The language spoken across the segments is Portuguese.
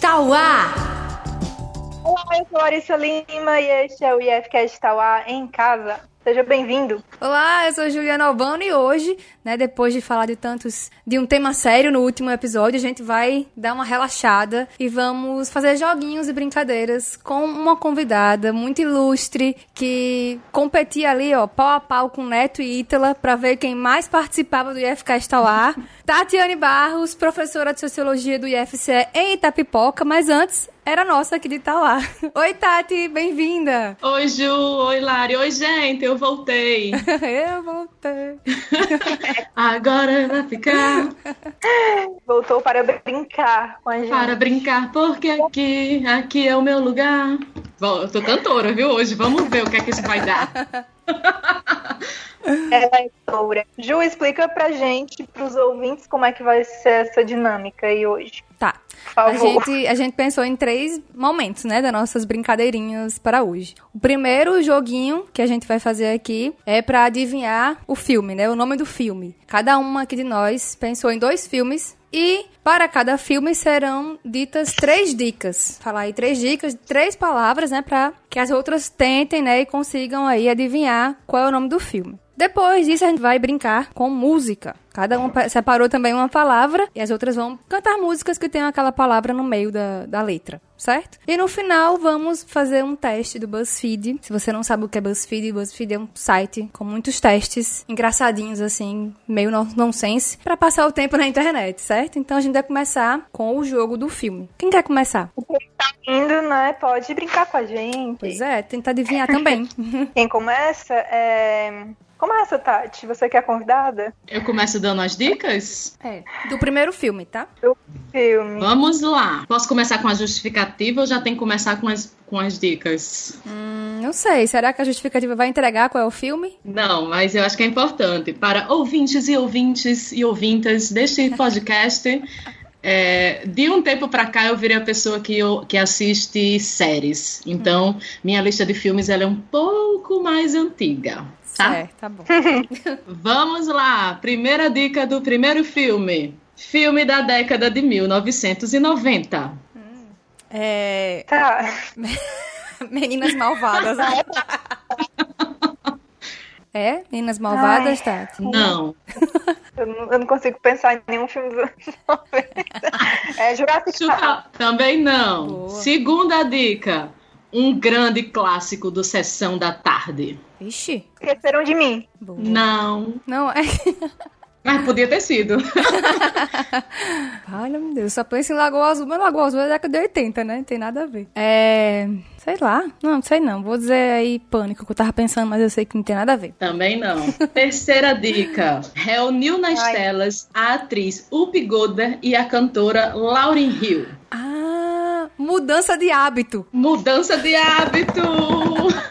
Tauá. Olá, eu sou Larissa Lima e este é o IFCast Tauá em casa. Seja bem-vindo. Olá, eu sou Juliana Albano e hoje, né, depois de falar de tantos de um tema sério no último episódio, a gente vai dar uma relaxada e vamos fazer joguinhos e brincadeiras com uma convidada muito ilustre que competia ali, ó, pau a pau com Neto e Ítala para ver quem mais participava do IFK Estauar. Tatiane Barros, professora de Sociologia do IFCE em Itapipoca, mas antes era nossa aqui de Itauá. Oi, Tati, bem-vinda! Oi, Ju, oi, Lari, oi, gente, eu voltei. eu voltei. Agora vai ficar. Voltou para brincar com a gente. Para brincar, porque aqui, aqui é o meu lugar. Bom, eu tô cantora, viu, hoje? Vamos ver o que é que isso vai dar. É, doutora. Ju, explica pra gente, pros ouvintes, como é que vai ser essa dinâmica aí hoje. Tá. A gente, a gente pensou em três momentos, né, das nossas brincadeirinhas para hoje. O primeiro joguinho que a gente vai fazer aqui é para adivinhar o filme, né, o nome do filme. Cada uma aqui de nós pensou em dois filmes e para cada filme serão ditas três dicas. Falar aí três dicas, três palavras, né, para que as outras tentem, né, e consigam aí adivinhar qual é o nome do filme. Depois disso, a gente vai brincar com música. Cada um separou também uma palavra e as outras vão cantar músicas que tenham aquela palavra no meio da, da letra, certo? E no final, vamos fazer um teste do BuzzFeed. Se você não sabe o que é BuzzFeed, BuzzFeed é um site com muitos testes engraçadinhos, assim, meio nonsense, para passar o tempo na internet, certo? Então a gente vai começar com o jogo do filme. Quem quer começar? Quem tá indo, né? Pode brincar com a gente. Pois é, tentar adivinhar também. Quem começa é. Começa, Tati. Você que é convidada? Eu começo dando as dicas? É. Do primeiro filme, tá? Do filme. Vamos lá. Posso começar com a justificativa ou já tem que começar com as, com as dicas? Hum, não sei. Será que a justificativa vai entregar qual é o filme? Não, mas eu acho que é importante. Para ouvintes e ouvintes e ouvintas deste podcast. É, de um tempo para cá eu virei a pessoa que, eu, que assiste séries. Então, hum. minha lista de filmes ela é um pouco mais antiga. Tá? É, tá bom. Vamos lá. Primeira dica do primeiro filme. Filme da década de 1990. Hum, é. Tá. Meninas Malvadas. é? Meninas Malvadas, Ai, Tati? Não. Eu não, eu não, consigo pensar em nenhum filme dos anos 90. É Jurassic Park. Também não. Boa. Segunda dica um grande clássico do Sessão da Tarde. Ixi. Esqueceram de mim. Boa. Não. Não, é. Mas podia ter sido. Olha, meu Deus, só penso em Lagoa Azul, mas Lagoa Azul é da década de 80, né? Não tem nada a ver. É. Sei lá. Não, sei não. Vou dizer aí pânico, que eu tava pensando, mas eu sei que não tem nada a ver. Também não. Terceira dica. Reuniu nas Ai. telas a atriz Up Goldberg e a cantora Lauryn Hill. Ah, mudança de hábito. Mudança de hábito!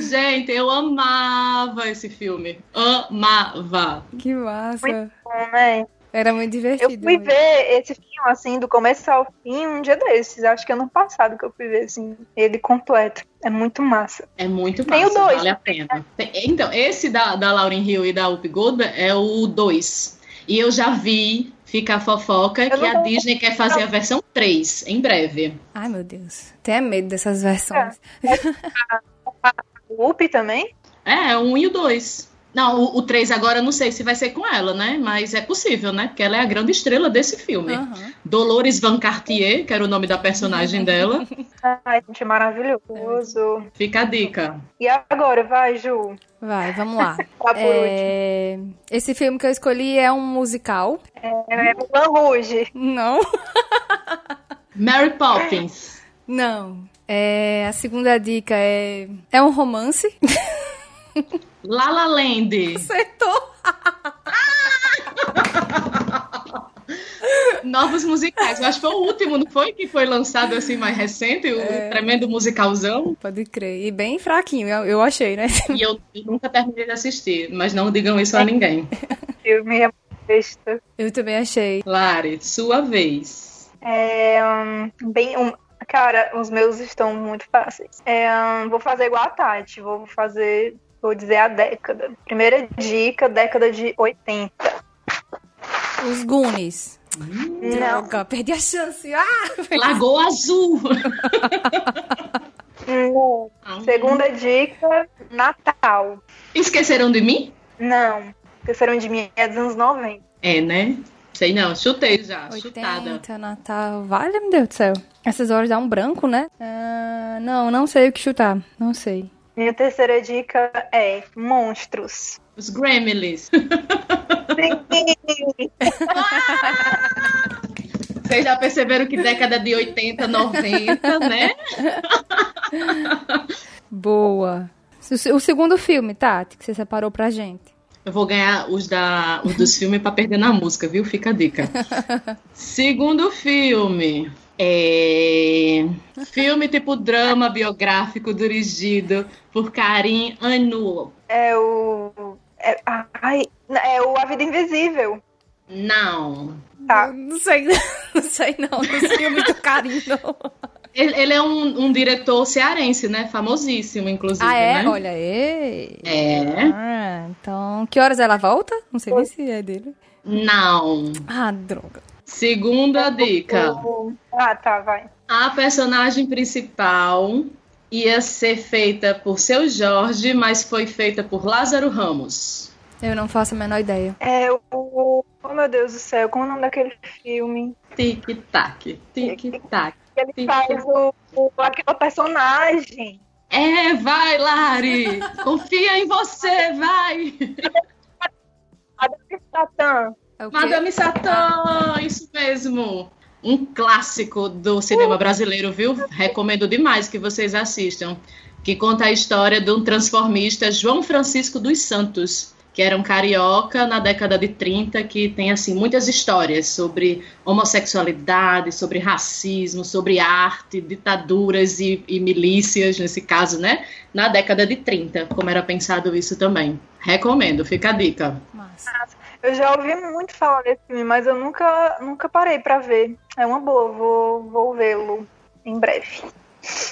Gente, eu amava esse filme. Amava. Que massa. Muito bom, né? Era muito divertido. Eu fui ver esse filme, assim, do começo ao fim, um dia desses. Acho que ano passado que eu fui ver, assim, ele completo. É muito massa. É muito massa. Tem o dois. Vale a pena. Então, esse da, da Lauren Hill e da Up Goldberg é o 2. E eu já vi Fica a fofoca eu que a Disney quer fazer a versão 3 em breve. Ai, meu Deus. Tenho medo dessas versões. É. O Up também? É, o 1 e o 2. Não, o, o 3 agora eu não sei se vai ser com ela, né? Mas é possível, né? Porque ela é a grande estrela desse filme. Uhum. Dolores Van Cartier, que era o nome da personagem dela. Ai, gente, maravilhoso. Fica a dica. E agora, vai, Ju. Vai, vamos lá. Tá é... Esse filme que eu escolhi é um musical. É, é Rouge. Não. Mary Poppins. Não. É, a segunda dica é. É um romance. La La Land. Acertou! Novos musicais. Eu acho que foi o último, não foi? Que foi lançado assim mais recente, o é... tremendo musicalzão. Pode crer. E bem fraquinho, eu, eu achei, né? E eu, eu, nunca terminei de assistir, mas não digam isso a ninguém. Filme é besta. Eu também achei. Lari, sua vez. É um, bem um, Cara, os meus estão muito fáceis. É, vou fazer igual a Tati, vou fazer, vou dizer a década. Primeira dica, década de 80. Os Goonies. Não. Droga, perdi a chance. Ah! Lagoa Azul. Não. Segunda dica, Natal. Esqueceram de mim? Não. Esqueceram de mim, é dos anos 90. É, né? Sei não, chutei já, 80, chutada. Natal. Vale, meu Deus do céu. Essas horas dá um branco, né? Ah, não, não sei o que chutar. Não sei. Minha terceira dica é Monstros. Os Gremlins. Vocês já perceberam que década de 80, 90, né? Boa. O, se- o segundo filme, Tati, que você separou pra gente. Eu vou ganhar os, da, os dos filmes pra perder na música, viu? Fica a dica. Segundo filme. É... Filme tipo drama biográfico dirigido por Karim Anu. É o. É, ai, é o A Vida Invisível. Não. Tá. Não sei, não sei não, dos filmes do carinho, não. Ele, ele é um, um diretor cearense, né? Famosíssimo, inclusive, Ah, é? né? Olha, é. É. Ah, então, que horas ela volta? Não sei nem se é dele. Não. Ah, droga. Segunda dica. Ah, tá, vai. A personagem principal ia ser feita por seu Jorge, mas foi feita por Lázaro Ramos. Eu não faço a menor ideia. É o. Oh, meu Deus do céu, como é o nome daquele filme? Tic-tac, tic-tac. Ele Sim. faz o, o, aquele personagem. É, vai, Lari! Confia em você, vai! Madame Satã. É o quê? Madame Satã, isso mesmo. Um clássico do cinema brasileiro, viu? Recomendo demais que vocês assistam. Que conta a história de um transformista, João Francisco dos Santos, que era um carioca na década de 30, que tem assim muitas histórias sobre homossexualidade, sobre racismo, sobre arte, ditaduras e, e milícias, nesse caso, né? Na década de 30, como era pensado isso também. Recomendo, fica a dica. Massa. Eu já ouvi muito falar desse filme, mas eu nunca, nunca parei pra ver. É uma boa, vou, vou vê-lo em breve.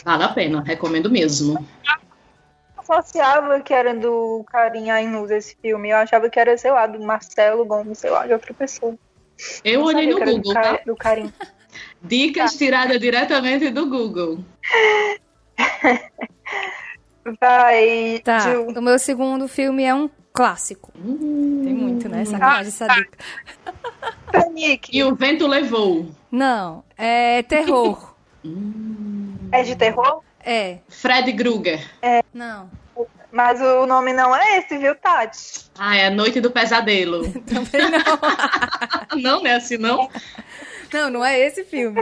Vale a pena, recomendo mesmo. Eu associava que era do Carinha Ainus esse filme. Eu achava que era, sei lá, do Marcelo Gomes, sei lá, de outra pessoa. Eu Não olhei no do Google, Ca- tá? Do Carinha. Dicas tiradas diretamente do Google. Vai, Tá, Ju. o meu segundo filme é um clássico. Tem muito, né? Sacanagem essa dica. Panic. E o vento levou. Não, é terror. É de terror? É. Fred Krueger. Não. Mas o nome não é esse, viu, Tati? Ah, é a Noite do Pesadelo. Também não. não, não é assim, não? Não, não é esse filme.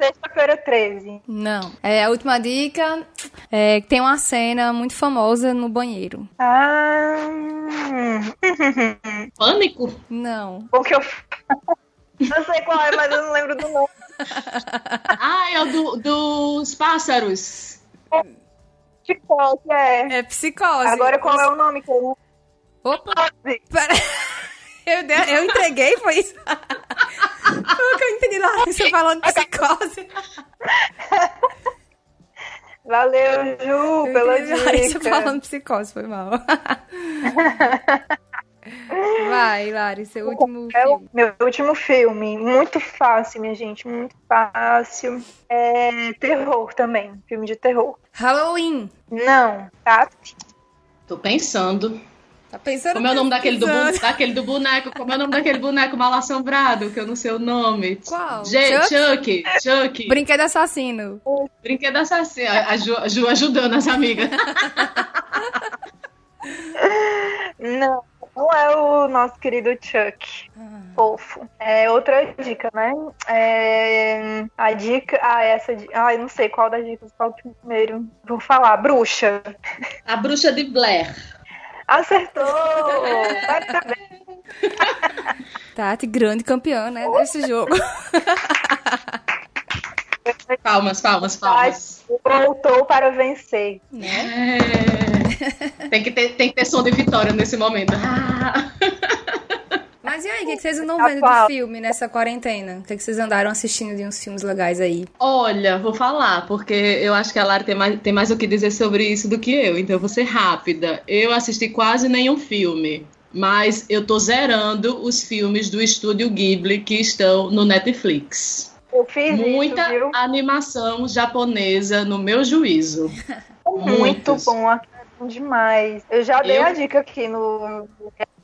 Sexta-feira 13. Não. É, a última dica é que tem uma cena muito famosa no banheiro. Ah. Pânico? Não. o que eu. Não sei qual é, mas eu não lembro do nome. Ah, é o do- dos pássaros. Chicote, é. É psicose. Agora qual é o nome que eu não Opa, pera. Eu, de- eu entreguei, foi isso? Foi o que eu entendi lá, você falando psicose. Valeu, Ju, Eu pela entendi Larissa dica. falando psicose, foi mal. Vai, Lari, seu último É o filme. meu último filme. Muito fácil, minha gente. Muito fácil. É terror também. Filme de terror. Halloween. Não, tá? Tô pensando. Tá pensando Como é o nome daquele do, daquele do boneco? Como é o nome daquele boneco mal assombrado? Que eu não sei o nome. Qual? J- Chuck? Chuck. Chuck. Brinquedo assassino. Brinquedo assassino. A Ju, a Ju ajudando as amigas. Não, não é o nosso querido Chuck. Fofo. É outra dica, né? É, a dica. Ah, essa. Ah, eu não sei qual das dicas qual primeiro. Vou falar. Bruxa. A bruxa de Blair. Acertou! Vai tá bem. Tati, grande campeã, né, desse jogo. Palmas, palmas, palmas. Voltou para vencer. Né? É. Tem, que ter, tem que ter som de vitória nesse momento. Ah. Mas e aí, o que, que vocês andam vendo de filme nessa quarentena? O que, que vocês andaram assistindo de uns filmes legais aí? Olha, vou falar, porque eu acho que a Lara tem mais, tem mais o que dizer sobre isso do que eu, então eu vou ser rápida. Eu assisti quase nenhum filme. mas eu tô zerando os filmes do estúdio Ghibli que estão no Netflix. Eu fiz Muita isso, viu? animação japonesa no meu juízo. Muito Muitos. bom, é bom demais. Eu já dei Eu- a dica aqui no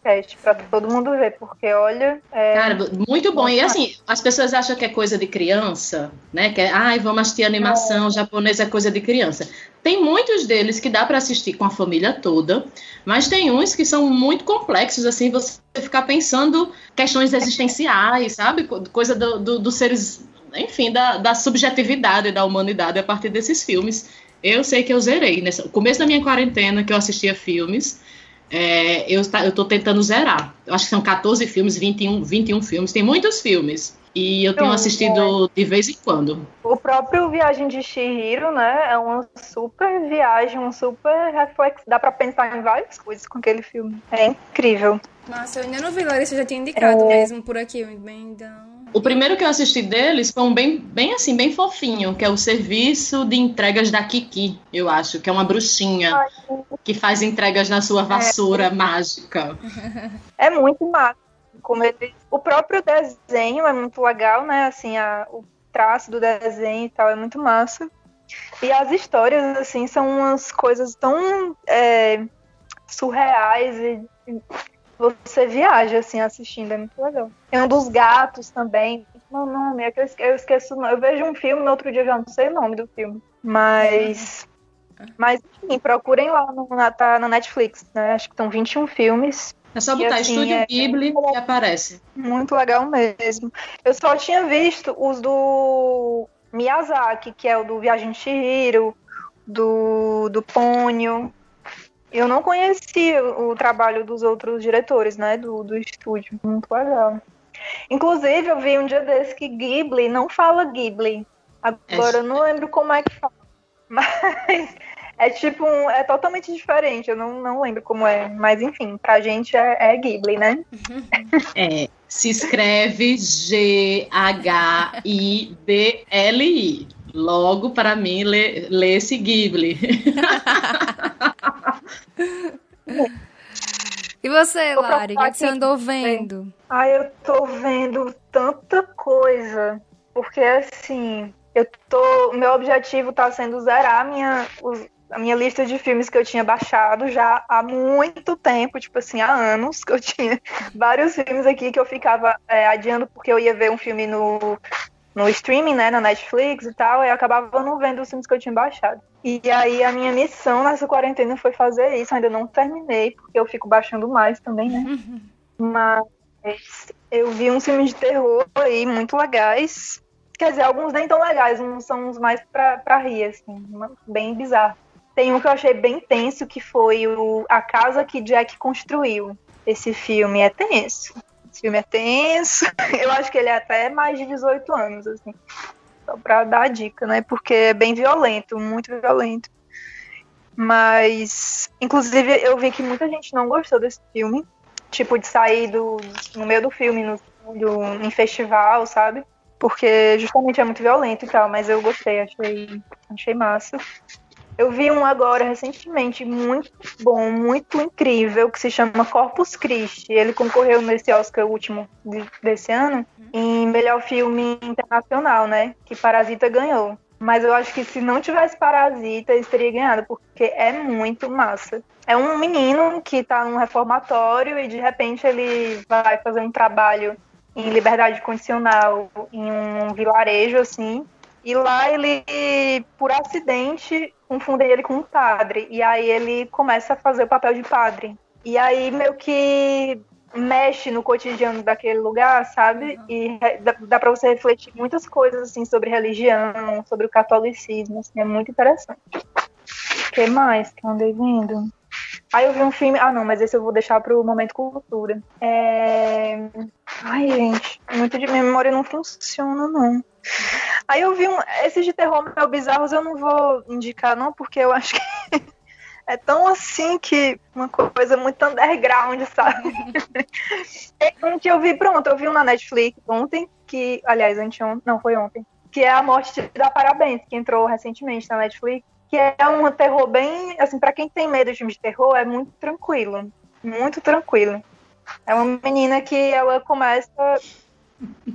podcast pra todo mundo ver, porque olha, é, Cara, muito bom. E assim, as pessoas acham que é coisa de criança, né? Que é, ai, vamos assistir animação japonesa é coisa de criança. Tem muitos deles que dá para assistir com a família toda, mas tem uns que são muito complexos, assim, você ficar pensando questões existenciais, sabe? Co- Coisa do- do- dos seres, enfim, da, da subjetividade da humanidade a partir desses filmes. Eu sei que eu zerei. Nesse no começo da minha quarentena, que eu assistia filmes, é, eu, tá- tô tentando zerar. Eu acho que são 14 filmes, 21, 21 filmes. Tem muitos filmes. E eu tenho assistido de vez em quando. o próprio Viagem de Shihiro, né, é uma super viagem, um super reflexo. Dá pra pensar em várias coisas com aquele filme. É incrível. Nossa, eu ainda não vi, Larissa já tinha indicado É. mesmo por aqui. Bem, então... O primeiro que eu assisti deles foi um bem, bem assim, bem fofinho, que é o serviço de entregas da Kiki, eu acho, que é uma bruxinha que faz entregas na sua vassoura mágica. É muito massa. Como ele... O próprio desenho é muito legal, né? Assim, a... o traço do desenho e tal é muito massa. E as histórias, assim, são umas coisas tão é, surreais e você viaja, assim, assistindo. É muito legal. Tem um dos gatos também. Não, não, é que eu esque- eu esqueço. Eu vejo um filme, no outro dia já não sei o nome do filme. Mas. Mas, enfim, procurem lá no, na, tá na Netflix, né? Acho que são 21 filmes. É só E botar assim, Estúdio é- Ghibli e aparece. Muito legal mesmo. Eu só tinha visto os do Miyazaki, que é o do Viagem de Chihiro, do, do Ponyo. Eu não conhecia o, trabalho dos outros diretores, né, do, do estúdio. Muito legal. Inclusive, eu vi um dia desse que Ghibli não fala Ghibli. Agora, eu não lembro como é que fala. Mas é tipo um, é totalmente diferente. Eu não, não lembro como é. Mas enfim, pra gente é, é Ghibli, né? É, se escreve G-H-I-B-L-I. Logo, para mim, lê- lê-se Ghibli. E você, Lari, o que, é você andou vendo? Ai, eu tô vendo tanta coisa. Porque assim, eu tô. Meu objetivo tá sendo zerar a minha, a minha lista de filmes que eu tinha baixado já há muito tempo, tipo assim, há anos que eu tinha vários filmes aqui que eu ficava é, adiando porque eu ia ver um filme no, no streaming, né, na Netflix e tal, e eu acabava não vendo os filmes que eu tinha baixado. E aí a minha missão nessa quarentena foi fazer isso, ainda não terminei, porque eu fico baixando mais também, né? Mas eu vi uns filmes de terror aí muito legais. Quer dizer, alguns nem tão legais, uns são uns mais pra, pra rir, assim, bem bizarro. Tem um que eu achei bem tenso, que foi o A Casa que Jack Construiu. Esse filme é tenso. Esse filme é tenso. Eu acho que ele é até mais de 18 anos, assim. Só pra dar a dica, né? Porque é bem violento, muito violento. Mas, inclusive, eu vi que muita gente não gostou desse filme. Tipo, de sair do, no meio do filme, no, do- em festival, sabe? Porque justamente é muito violento e tal, mas eu gostei, achei, achei massa. Eu vi um agora recentemente muito bom, muito incrível, que se chama Corpus Christi. Ele concorreu nesse Oscar último de- desse ano em melhor filme internacional, né? Que Parasita ganhou. Mas eu acho que se não tivesse Parasita, ele teria ganhado, porque é muito massa. É um menino que tá num reformatório e de repente ele vai fazer um trabalho em liberdade condicional em um vilarejo assim. E lá ele, por acidente, confundem ele com um padre. E aí ele começa a fazer o papel de padre. E aí meio que mexe no cotidiano daquele lugar, sabe? E re- dá, dá para você refletir muitas coisas assim sobre religião, sobre o catolicismo, assim, é muito interessante. O que mais que eu andei vendo? Aí eu vi um filme. Ah, não, mas esse eu vou deixar pro momento cultura. É... Ai, gente, muito de memória não funciona, não. Aí eu vi um. Esses de terror meio bizarros eu não vou indicar, não, porque eu acho que é tão assim que uma coisa muito underground, sabe? Tem um que eu vi, pronto, eu vi um na Netflix ontem, que, aliás, anteontem, não, foi ontem, que é a Morte da Parabéns, que entrou recentemente na Netflix, que é um terror bem, assim, pra quem tem medo de filme de terror, é muito tranquilo, muito tranquilo. É uma menina que ela começa.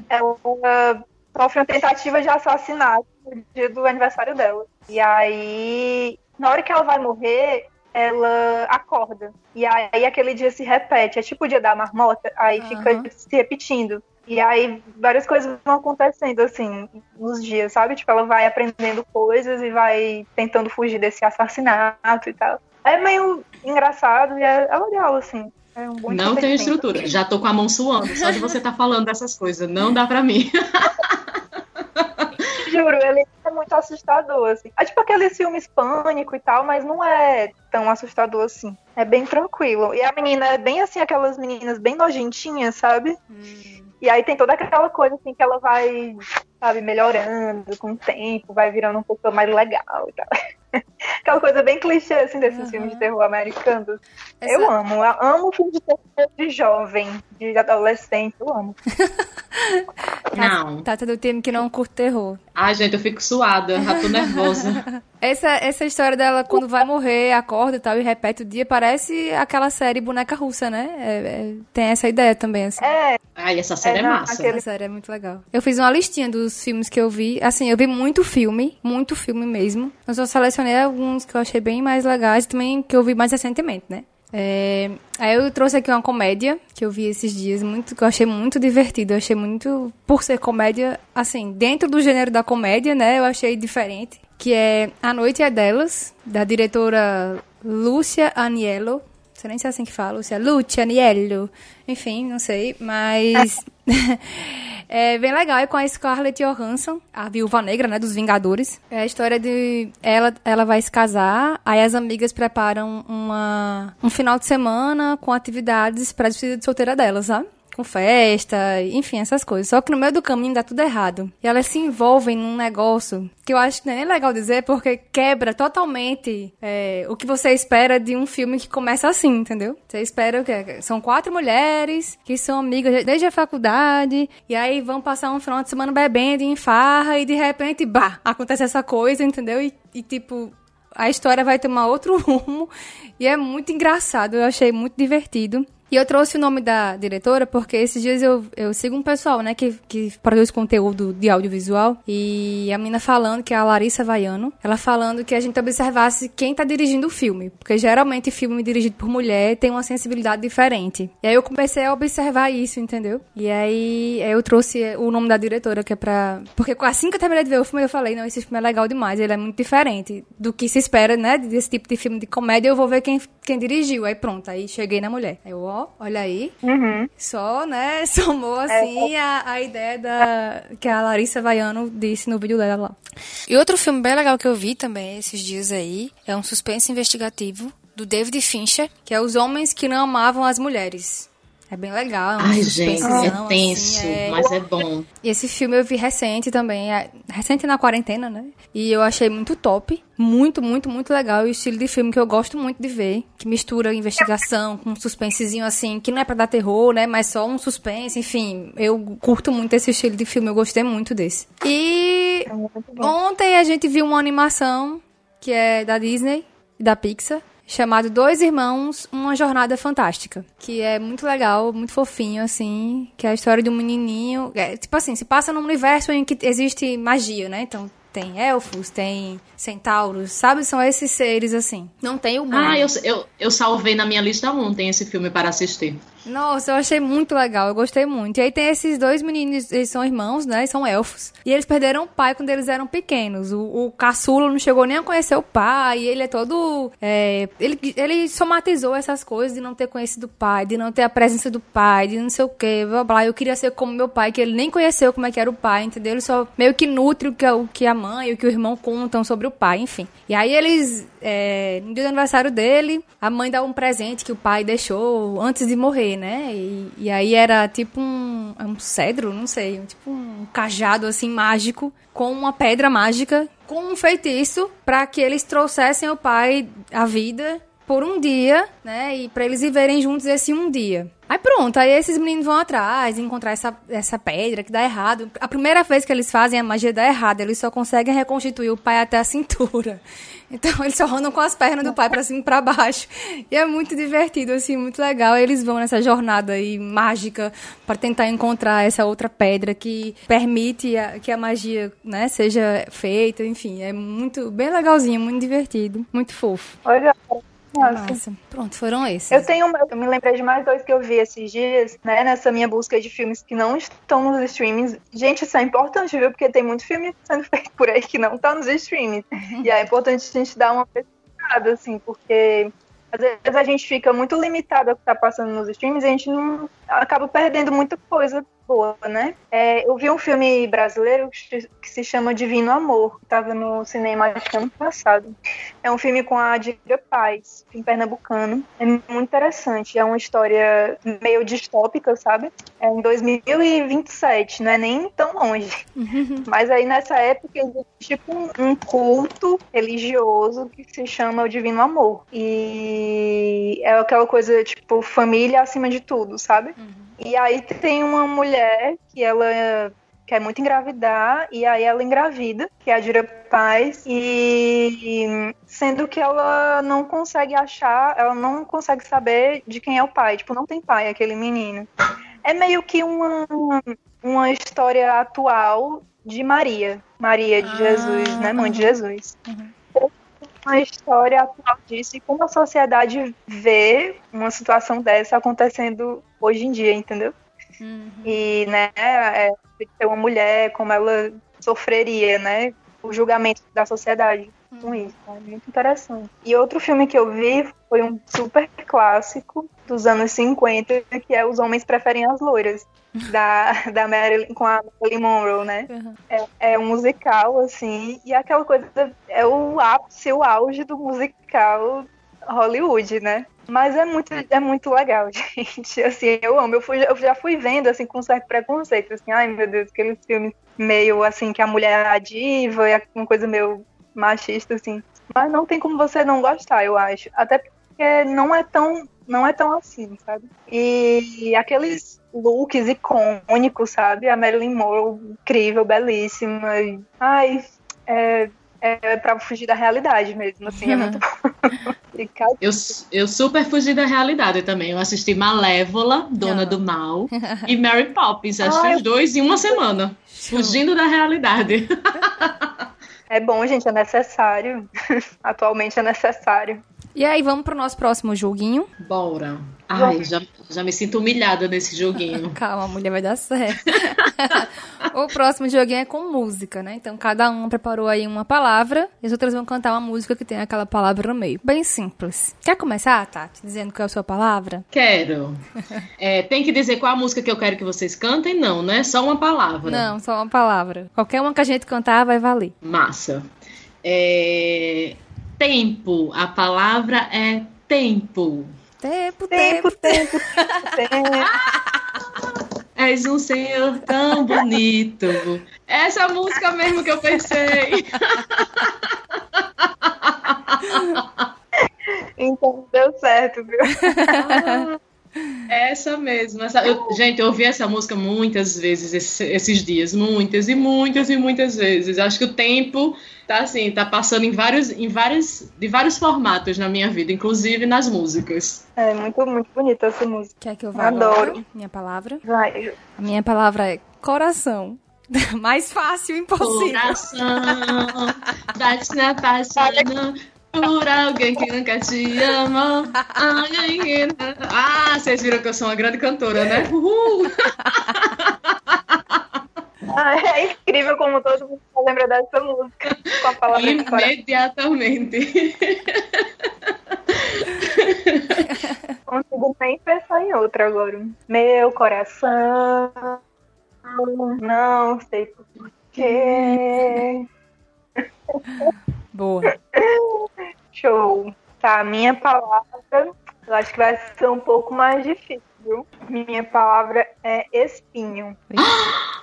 Ela sofre uma tentativa de assassinato no dia do aniversário dela. E aí, na hora que ela vai morrer, ela acorda. E aí aquele dia se repete. É tipo o dia da marmota, aí uhum. fica se repetindo. E aí várias coisas vão acontecendo, assim, nos dias, sabe? Tipo, ela vai aprendendo coisas e vai tentando fugir desse assassinato e tal. É meio engraçado e é, é legal, assim. É um bom Não tem estrutura. Já tô com a mão suando, só de você estar tá falando dessas coisas. Não dá pra mim. Juro, ele é muito assustador, assim. É tipo aqueles filmes pânico e tal, mas não é tão assustador assim. É bem tranquilo. E a menina é bem assim, aquelas meninas bem nojentinhas, sabe? Hum. E aí tem toda aquela coisa assim que ela vai, sabe, melhorando com o tempo, vai virando um pouco mais legal e tal. Aquela coisa bem clichê, assim, desses uhum. filmes de terror americanos. Essa... Eu amo. Eu amo filme de terror de jovem, de adolescente. Eu amo. não. Tata do time que não curte terror. Ai, gente, eu fico suada. Já tô nervosa. essa, essa história dela, quando vai morrer, acorda e tal, e repete o dia, parece aquela série Boneca Russa, né? É, é, tem essa ideia também, assim. É. Ai, essa série é, é massa. Aquele... Essa série é muito legal. Eu fiz uma listinha dos filmes que eu vi. Assim, eu vi muito filme, muito filme mesmo. Eu só selecionei alguns que eu achei bem mais legais, também que eu vi mais recentemente, né? É, aí eu trouxe aqui uma comédia que eu vi esses dias, muito, que eu achei muito divertido. Eu achei muito, por ser comédia, assim, dentro do gênero da comédia, né? Eu achei diferente. Que é A Noite é Delas, da diretora Lúcia Aniello. Sei nem se é assim que fala, Lúcia. Lúcia Aniello. Enfim, não sei, mas. É bem legal, é com a Scarlett Johansson, a viúva negra, né, dos Vingadores. É a história de ela, ela vai se casar, aí as amigas preparam uma, um final de semana com atividades para a despedida de solteira dela, sabe? Com festa, enfim, essas coisas. Só que no meio do caminho dá tudo errado. E elas se envolvem num negócio que eu acho que não é nem legal dizer, porque quebra totalmente é, o que você espera de um filme que começa assim, entendeu? Você espera o quê? São quatro mulheres que são amigas desde a faculdade, e aí vão passar um final de semana bebendo em farra, e de repente, bah, acontece essa coisa, entendeu? E, e tipo, a história vai tomar outro rumo, e é muito engraçado, eu achei muito divertido. E eu trouxe o nome da diretora porque esses dias eu, eu sigo um pessoal, né, que, que produz conteúdo de audiovisual. E a menina falando, que é a Larissa Vaiano, ela falando que a gente observasse quem tá dirigindo o filme. Porque geralmente filme dirigido por mulher tem uma sensibilidade diferente. E aí eu comecei a observar isso, entendeu? E aí eu trouxe o nome da diretora, que é pra. Porque assim que eu terminei de ver o filme, eu falei, não, esse filme é legal demais, ele é muito diferente do que se espera, né, desse tipo de filme de comédia. Eu vou ver quem, quem dirigiu. Aí pronto, aí cheguei na mulher. Aí eu, ó, olha aí. Uhum. Só, né, somou assim é. a, a ideia da que a Larissa Vaiano disse no vídeo dela lá. E outro filme bem legal que eu vi também esses dias aí é um suspense investigativo do David Fincher, que é Os Homens que Não Amavam as Mulheres. É bem legal. É um Ai, gente, é tenso, assim, é... mas é bom. E esse filme eu vi recente também, é... recente na quarentena, né? E eu achei muito top. Muito, muito, muito legal. E o estilo de filme que eu gosto muito de ver. Que mistura investigação com um suspensezinho assim, que não é pra dar terror, né? Mas só um suspense, enfim. Eu curto muito esse estilo de filme, eu gostei muito desse. E é ontem a gente viu uma animação que é da Disney, da Pixar chamado Dois Irmãos, Uma Jornada Fantástica, que é muito legal, muito fofinho, assim, que é a história de um menininho, é, tipo assim, se passa num universo em que existe magia, né? Então tem elfos, tem centauros, sabe? São esses seres assim. Não tem o mundo. Ah, eu, eu, eu salvei na minha lista ontem esse filme para assistir. Nossa, eu achei muito legal, eu gostei muito. E aí tem esses dois meninos, eles são irmãos, né? São elfos. E eles perderam o pai quando eles eram pequenos. O, o não chegou nem a conhecer o pai. ele é todo. É, ele, ele somatizou essas coisas de não ter conhecido o pai, de não ter a presença do pai, de não sei o quê, blá blá. Eu queria ser como meu pai, que ele nem conheceu como é que era o pai, entendeu? Ele só meio que nutre o que, o que a mãe e o que o irmão contam sobre o pai, enfim. E aí eles. É, no dia do aniversário dele, a mãe dá um presente que o pai deixou antes de morrer, né? E, e aí era tipo um, é um cedro, não sei, tipo um cajado assim mágico com uma pedra mágica com um feitiço para que eles trouxessem o pai à vida por um dia, né? E para eles viverem juntos esse um dia. Aí pronto, aí esses meninos vão atrás, encontrar essa, essa pedra que dá errado. A primeira vez que eles fazem a magia dá errado, eles só conseguem reconstituir o pai até a cintura. Então eles só andam com as pernas do pai para cima e pra baixo. E é muito divertido, assim, muito legal. Eles vão nessa jornada aí mágica para tentar encontrar essa outra pedra que permite a, que a magia, né, seja feita. Enfim, é muito bem legalzinho, muito divertido, muito fofo. Olha. Massa. Pronto, foram esses. Eu tenho, eu me lembrei de mais dois que eu vi esses dias, né, nessa minha busca de filmes que não estão nos streamings. Gente, isso é importante, viu? Porque tem muito filme sendo feito por aí que não tá nos streamings. Uhum. E é importante a gente dar uma pesquisada, assim, porque às vezes a gente fica muito limitado ao que tá passando nos streams e a gente não acaba perdendo muita coisa boa, né? É, eu vi um filme brasileiro que se chama Divino Amor, que estava no cinema acho que ano passado. É um filme com a Diga Paz, em pernambucano. É muito interessante. É uma história meio distópica, sabe? É em 2027, não é nem tão longe. Uhum. Mas aí nessa época existe tipo um culto religioso que se chama o Divino Amor. E é aquela coisa, tipo, família acima de tudo, sabe? E aí tem uma mulher que ela quer muito engravidar, e aí ela engravida, que é a Dira Paz, e sendo que ela não consegue achar, ela não consegue saber de quem é o pai, tipo, não tem pai aquele menino. É meio que uma, uma história atual de Maria, Maria de ah, Jesus, né, mãe de Jesus. Uhum uma história atual disso e como a sociedade vê uma situação dessa acontecendo hoje em dia, entendeu? Uhum. E, né, é, ser uma mulher, como ela sofreria, né? O julgamento da sociedade com uhum. isso. É muito interessante. E outro filme que eu vi foi um super clássico dos anos 50, que é Os Homens Preferem as Loiras da, da Marilyn, com a Marilyn Monroe, né? Uhum. É, é um musical, assim, e aquela coisa é o ápice, o auge do musical Hollywood, né? Mas é muito, é muito legal, gente. Assim, eu amo. Eu, fui, eu já fui vendo, assim, com certo preconceito, assim, ai meu Deus, aqueles filmes meio assim, que a mulher é a diva e uma coisa meio machista, assim. Mas não tem como você não gostar, eu acho. Até porque não é tão, não é tão assim, sabe? E aqueles looks icônicos, sabe? A Marilyn Monroe, incrível, belíssima. ai, é, é pra fugir da realidade mesmo, assim, é muito eu, eu super fugi da realidade também. Eu assisti Malévola, Dona Não. do Mal, e Mary Poppins. Assisti Ai, os dois em uma semana. Fugindo da realidade. É bom, gente, é necessário. Atualmente é necessário. E aí, vamos pro nosso próximo joguinho? Bora. Ai, já, já me sinto humilhada nesse joguinho. Calma, mulher, vai dar certo. o próximo joguinho é com música, né? Então, cada um preparou aí uma palavra e as outras vão cantar uma música que tem aquela palavra no meio. Bem simples. Quer começar, Tati, dizendo qual é a sua palavra? Quero. É, tem que dizer qual a música que eu quero que vocês cantem? Não, né? Só uma palavra. Não, só uma palavra. Qualquer uma que a gente cantar vai valer. Massa. É... Tempo. A palavra é tempo. Tempo, tempo, tempo, tempo. És um senhor tão bonito. Essa música mesmo que eu pensei. Então deu certo, viu? Essa mesmo. Essa, eu, gente, eu ouvi essa música muitas vezes esse, esses dias. Muitas e muitas e muitas vezes. Acho que o tempo tá assim, tá passando em vários, em vários, de vários formatos na minha vida, inclusive nas músicas. É muito, muito bonita essa música. Quer que eu vá Adoro. Agora? Minha palavra? Vai. A minha palavra é coração. Mais fácil, impossível. Coração, bate na paixão por alguém que nunca te ama. Ah, vocês viram que eu sou uma grande cantora, né? Uhul! Ah, é incrível como todo mundo lembra dessa música com a palavra Imediatamente. Consigo nem pensar em outra agora. Meu coração, não sei porquê. Boa. Show. Tá, a minha palavra, eu acho que vai ser um pouco mais difícil. viu? Minha palavra é espinho.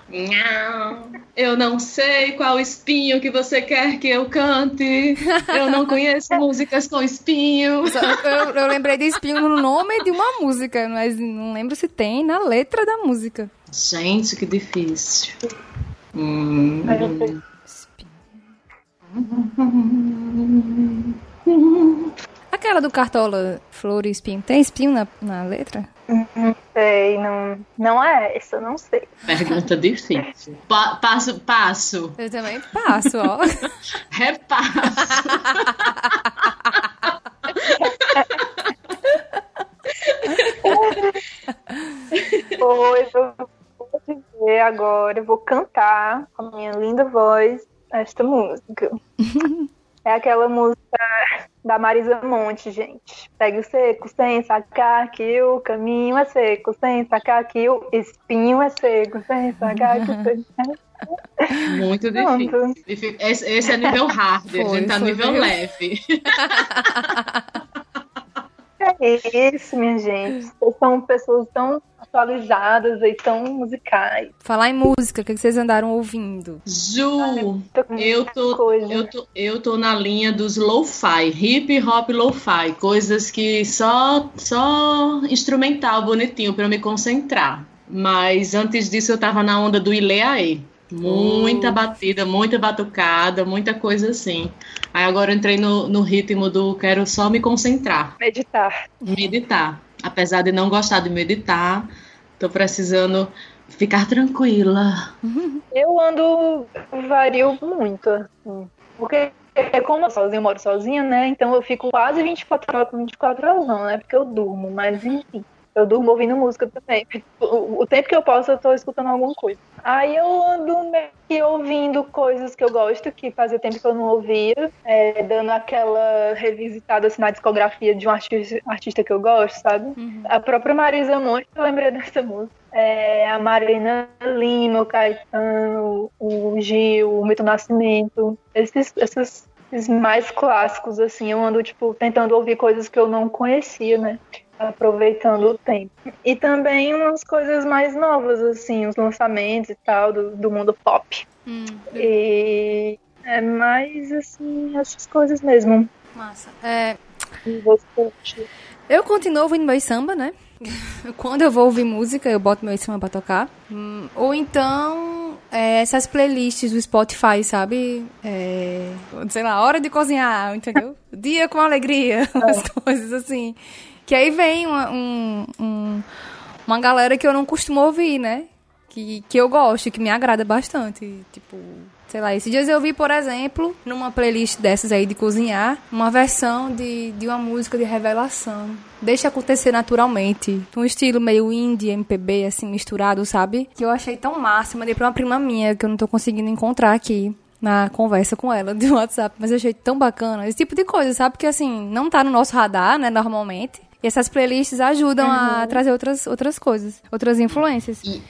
Não, eu não sei qual espinho que você quer que eu cante. Eu não conheço músicas com espinho. Eu, eu lembrei de espinho no nome de uma música, mas não lembro se tem na letra da música. Gente, que difícil. Hum. Sei. Aquela do Cartola, flor e espinho. Tem espinho na, na letra? Não sei, não, não é essa, não sei. Pergunta difícil. Pa- passo, passo. Eu também passo, ó. Repasso. Pois eu vou dizer agora, eu vou cantar com a minha linda voz esta música. É aquela música da Marisa Monte, gente. Segue o seco sem sacar que o caminho é seco, sem sacar que o espinho é seco, sem sacar que o Muito Pronto. difícil. Difí- Esse, esse é nível hard, a Foi, gente tá nível meio- leve. É isso, minha gente. Vocês são pessoas tão atualizadas e tão musicais. Falar em música, o que vocês andaram ouvindo? Ju, eu tô, coisa. eu, tô, eu tô na linha dos lo-fi, hip hop lo-fi, coisas que só, só instrumental bonitinho pra eu me concentrar. Mas antes disso eu tava na onda do Ileaê. Muita Uh. batida, muita batucada, muita coisa assim. Aí agora eu entrei no, no ritmo do quero só me concentrar. Meditar. meditar. Apesar de não gostar de meditar, tô precisando ficar tranquila. Eu ando, vario muito, assim. Porque é como eu sozinha, moro sozinha, né? Então eu fico quase 24 horas, 24 horas não, né? Porque eu durmo, mas enfim. Eu durmo ouvindo música também. O, o tempo que eu posso, eu tô escutando alguma coisa. Aí eu ando meio que ouvindo coisas que eu gosto, que fazia tempo que eu não ouvia, é, dando aquela revisitada assim, na discografia de um artista, artista que eu gosto, sabe? A própria Marisa Monte, eu lembrei dessa música. É, a Marina Lima, o Caetano, o Gil, o Milton Nascimento, esses, esses, esses mais clássicos, assim, eu ando, tipo, tentando ouvir coisas que eu não conhecia, né? Aproveitando o tempo. E também umas coisas mais novas, assim, os lançamentos e tal, do, do mundo pop. Hum, E é mais, assim, essas coisas mesmo. massa. É, eu continuo ouvindo meu samba, né? Quando eu vou ouvir música, eu boto meu samba pra tocar. Hum, ou então, é, essas playlists do Spotify, sabe? É, sei lá, hora de cozinhar, entendeu? Dia com alegria, as coisas assim. Que aí vem uma, um- um- uma galera que eu não costumo ouvir, né? Que, que eu gosto, que me agrada bastante. Tipo, sei lá, esses dias eu vi, por exemplo, numa playlist dessas aí de cozinhar, uma versão de, de uma música de revelação. Deixa acontecer naturalmente. Um estilo meio indie, MPB, assim, misturado, sabe? Que eu achei tão massa. Mandei pra uma prima minha que eu não tô conseguindo encontrar aqui na conversa com ela de WhatsApp, mas eu achei tão bacana. Esse tipo de coisa, sabe? Porque assim, não tá no nosso radar, né, normalmente. E essas playlists ajudam a trazer outras, outras coisas, outras influências. E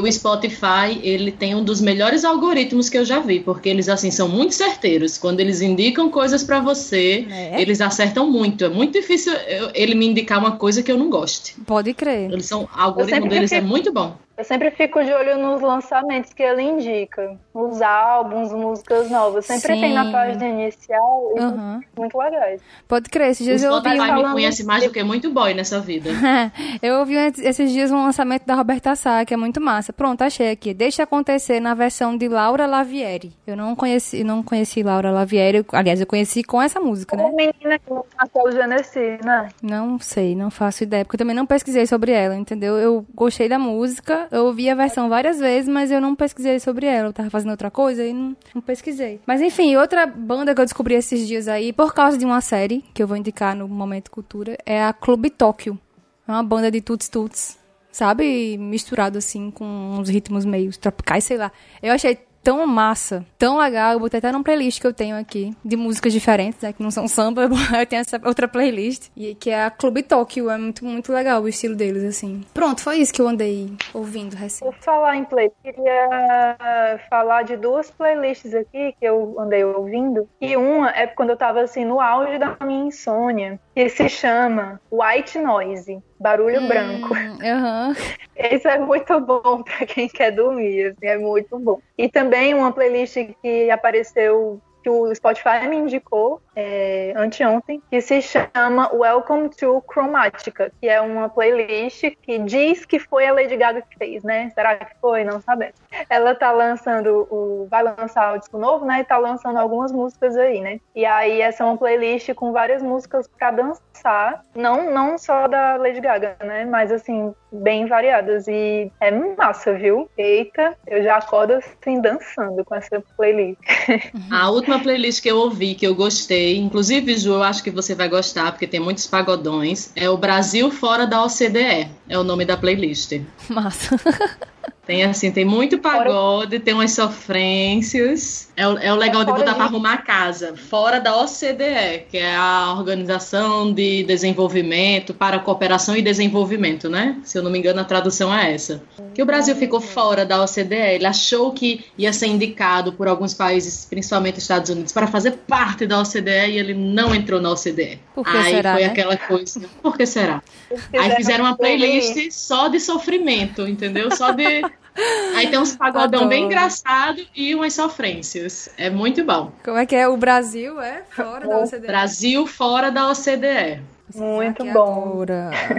o Spotify, ele tem um dos melhores algoritmos que eu já vi, porque eles assim são muito certeiros. Quando eles indicam coisas pra você, É? eles acertam muito. É muito difícil ele me indicar uma coisa que eu não goste. Pode crer. Eles são, o algoritmo deles é fico- muito bom. Eu sempre fico de olho nos lançamentos que ele indica. Os álbuns, músicas novas. Sempre tem na Sim. página inicial e Aham. muito legais. Pode crer. Esses O dias eu ouvi Spotify um... me conhece mais do que muito boy nessa vida. eu ouvi esses dias um lançamento da Roberta Sá, que é muito massa. Pronto, achei aqui. Deixa acontecer na versão de Laura Lavieri. Eu não conheci, não conheci Laura Lavieri. Aliás, eu conheci com essa música, né? Uma menina que nasceu Genesi, né? Não sei, não faço ideia, porque eu também não pesquisei sobre ela, entendeu? Eu gostei da música, eu ouvi a versão várias vezes, mas eu não pesquisei sobre ela. Eu tava fazendo outra coisa e não, não pesquisei. Mas enfim, outra banda que eu descobri esses dias aí, por causa de uma série que eu vou indicar no Momento Cultura, é a Clube Tóquio. É uma banda de tuts tuts, sabe? Misturado assim com uns ritmos meio tropicais, sei lá. Eu achei tão massa, tão legal. Eu botei até numa playlist que eu tenho aqui, de músicas diferentes, né? Que não são samba, eu tenho essa outra playlist. E que é a Clube Tóquio. É muito, muito legal o estilo deles, assim. Pronto, foi isso que eu andei ouvindo recente. Por falar em play, queria falar de duas playlists aqui que eu andei ouvindo. E uma é quando eu tava assim no auge da minha insônia, que se chama White Noise, Barulho hum, Branco. Uhum. Esse é muito bom para quem quer dormir, assim, é muito bom. E também uma playlist que apareceu que o Spotify me indicou é, anteontem, que se chama Welcome to Chromatica, que é uma playlist que diz que foi a Lady Gaga que fez, né? Será que foi? Não sabemos. Ela tá lançando o. vai lançar o disco novo, né? E tá lançando algumas músicas aí, né? E aí essa é uma playlist com várias músicas para dançar. Não, não só da Lady Gaga, né? Mas assim, bem variadas. E é massa, viu? Eita, eu já acordo assim dançando com essa playlist. A última playlist que eu ouvi, que eu gostei, inclusive, Ju, eu acho que você vai gostar, porque tem muitos pagodões, é o Brasil Fora da OCDE. É o nome da playlist. Massa. Tem assim, tem muito pagode, tem umas sofrências. É, o, é o legal é de botar para arrumar a casa. Fora da OCDE, que é a Organização de Desenvolvimento para Cooperação e Desenvolvimento, né? Se eu não me engano, a tradução é essa. Que o Brasil ficou fora da OCDE. Ele achou que ia ser indicado por alguns países, principalmente Estados Unidos, para fazer parte da OCDE e ele não entrou na OCDE. Por que Aí será, foi né? aquela coisa. Por que será? Aí fizeram uma playlist só de sofrimento, entendeu? Só de Aí tem uns pagodão Adoro. bem engraçado e umas sofrências. É muito bom. Como é que é? O Brasil é fora da OCDE? Brasil fora da OCDE. Muito bom.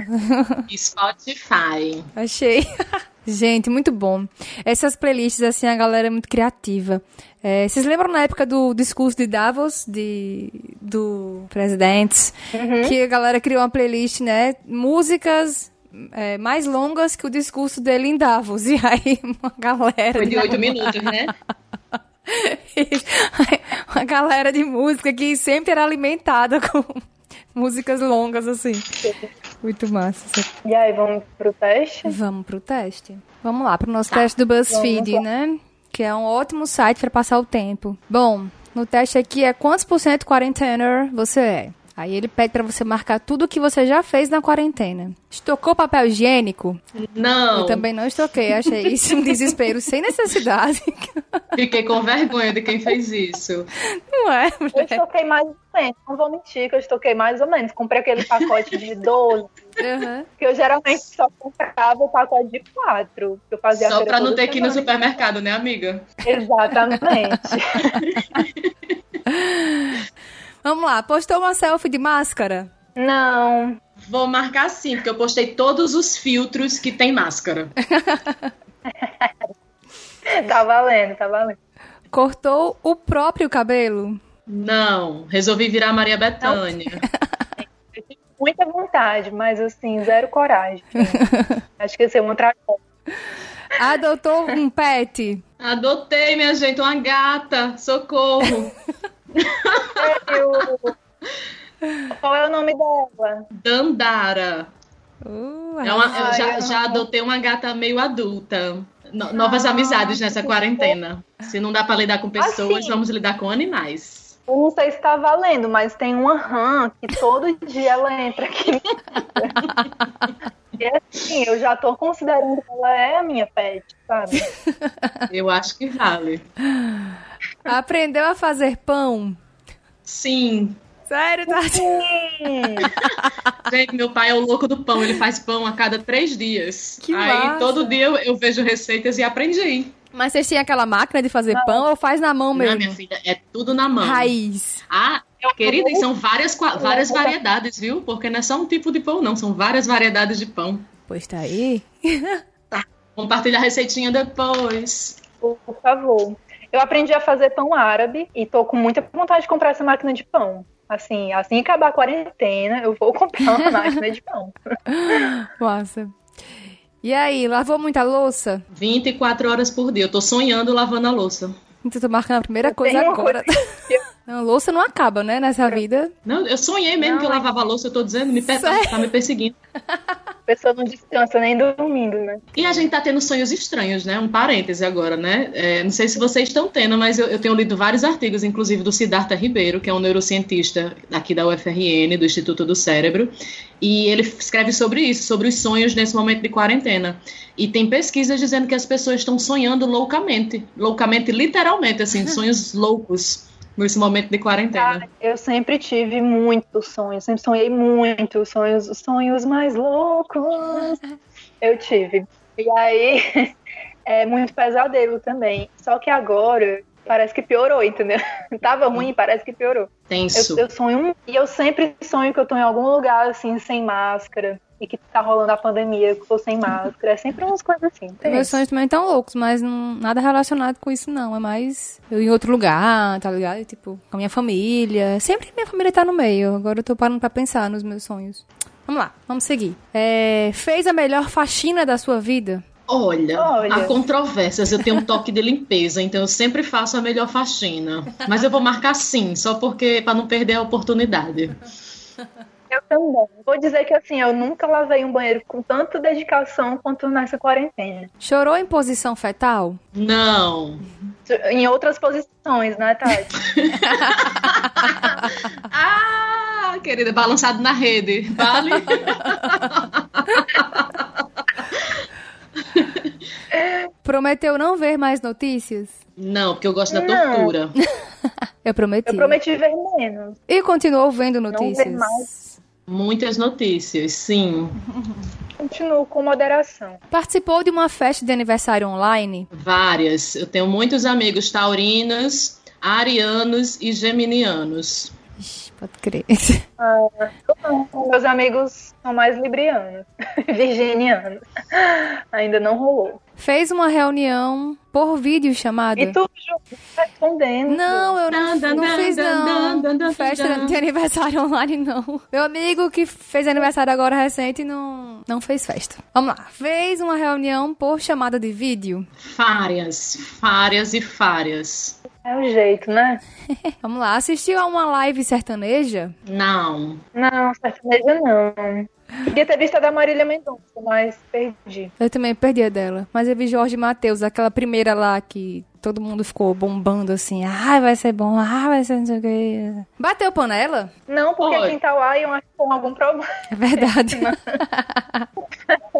Spotify. Achei. Gente, muito bom. Essas playlists, assim, a galera é muito criativa. É, vocês lembram na época do discurso de Davos, de, do presidente, uhum. que a galera criou uma playlist, né? Músicas é, mais longas que o discurso dele em Davos. E aí uma galera. Foi de oito minutos, né? uma galera de música que sempre era alimentada com músicas longas, assim. Muito massa. E aí, vamos pro teste? Vamos pro teste. Vamos lá, pro nosso tá. teste do BuzzFeed, né? Que é um ótimo site para passar o tempo. Bom, no teste aqui é quantos por cento quarentener você é? Aí ele pede para você marcar tudo que você já fez na quarentena. Estocou papel higiênico? Não. Eu também não estoquei, achei isso um desespero sem necessidade. Fiquei com vergonha de quem fez isso. Não é, mulher? Eu estoquei mais ou menos, não vou mentir que eu estoquei mais ou menos. Comprei aquele pacote de 12, uhum. que eu geralmente só comprava o pacote de 4. Eu fazia só pra não ter que ir no supermercado, né, amiga? Exatamente. Vamos lá, postou uma selfie de máscara? Não. Vou marcar sim, porque eu postei todos os filtros que tem máscara. tá valendo, tá valendo. Cortou o próprio cabelo? Não, resolvi virar Maria Bethânia. Eu tive muita vontade, mas assim, zero coragem. Acho que ia ser uma tragédia. Adotou um pet? Adotei, minha gente, uma gata. Socorro. Qual é o nome dela? Dandara. Uh, é uma, eu já, já adotei uma gata meio adulta. No, novas ah, amizades nessa quarentena. Se não dá para lidar com pessoas, assim, vamos lidar com animais. Eu não sei se tá valendo, mas tem uma rã que todo dia ela entra aqui. e assim, eu já tô considerando que ela é a minha pet, sabe? Eu acho que vale. Aprendeu a fazer pão? Sim. Sério, Tati? Gente, meu pai é o louco do pão. Ele faz pão a cada três dias. Que Aí massa. todo dia eu, eu, vejo receitas e aprendi. Mas vocês têm aquela máquina de fazer Não. pão ou faz na mão mesmo? Não, minha filha, é tudo na mão. Raiz. Ah, querida, e são várias, várias variedades, viu? Porque não é só um tipo de pão, não. São várias variedades de pão. Pois tá aí. Tá. Compartilha a receitinha depois. Por favor. Eu aprendi a fazer pão árabe e tô com muita vontade de comprar essa máquina de pão. Assim, assim que acabar a quarentena, eu vou comprar uma máquina de pão. Nossa. E aí, lavou muita louça? 24 horas por dia. Eu tô sonhando lavando a louça. Então, tô marcando a primeira coisa agora. Coisa não, louça não acaba, né, nessa vida. Não, eu sonhei mesmo não, que eu lavava a louça, eu tô dizendo, me per... tá me perseguindo. A pessoa não descansa nem dormindo, né? E a gente tá tendo sonhos estranhos, né? Um parêntese agora, né? É, não sei se vocês estão tendo, mas eu, eu, tenho lido vários artigos, inclusive do Siddhartha Ribeiro, que é um neurocientista aqui da UFRN, do Instituto do Cérebro, e ele escreve sobre isso, sobre os sonhos nesse momento de quarentena. E tem pesquisas dizendo que as pessoas estão sonhando loucamente, loucamente, literalmente, assim, sonhos loucos nesse momento de quarentena? Ah, eu sempre tive muitos sonhos, sempre sonhei muito, sonhos, sonhos mais loucos. Eu tive. E aí, é muito pesadelo também. Só que agora parece que piorou, entendeu? Tava ruim, parece que piorou. Tenso. Eu, eu sonho e eu sempre sonho que eu tô em algum lugar assim sem máscara e que tá rolando a pandemia, que eu tô sem máscara. É sempre umas coisas assim. Meus sonhos também estão loucos, mas não, nada relacionado com isso, não. É mais eu em outro lugar, tá ligado? Tipo, com a minha família. Sempre minha família tá no meio. Agora eu tô parando pra pensar nos meus sonhos. Vamos lá, vamos seguir. É, fez a melhor faxina da sua vida? Olha, Olha. há controvérsias. Eu tenho um toque de limpeza, então eu sempre faço a melhor faxina. Mas eu vou marcar sim, só porque para não perder a oportunidade. Eu também. Vou dizer que assim, eu nunca lavei um banheiro com tanta dedicação quanto nessa quarentena. Chorou em posição fetal? Não. Em outras posições, né, Tati? Ah, querida, balançado na rede. Vale? Prometeu não ver mais notícias? Não, porque eu gosto da Não. tortura. Eu prometi. Eu prometi ver menos. E continuou vendo ver notícias? mais. Muitas notícias, sim. Continuo com moderação. Participou de uma festa de aniversário online? Várias. Eu tenho muitos amigos taurinos, arianos e geminianos. Ixi, pode crer. Não, meus amigos são mais librianos, virginianos. Ainda não rolou. Fez uma reunião por vídeo chamada? E tu, respondendo. Não, eu não, Dan, não dan, fiz dan, não. Festa de aniversário online, não. Meu amigo que fez aniversário agora recente não, não fez festa. Vamos lá. Fez uma reunião por chamada de vídeo? Várias, várias e várias. É o jeito, né? Vamos lá. Assistiu a uma live sertaneja? Não. Não, sertaneja não. Queria ter visto a da Marília Mendonça, mas perdi. Eu também perdi a dela. Mas eu vi Jorge Matheus, aquela primeira lá que todo mundo ficou bombando assim. Ah, vai ser bom. Ah, vai ser não sei o quê. Bateu panela? Não, porque Oi. quem tá lá eu acho que com algum problema. É verdade.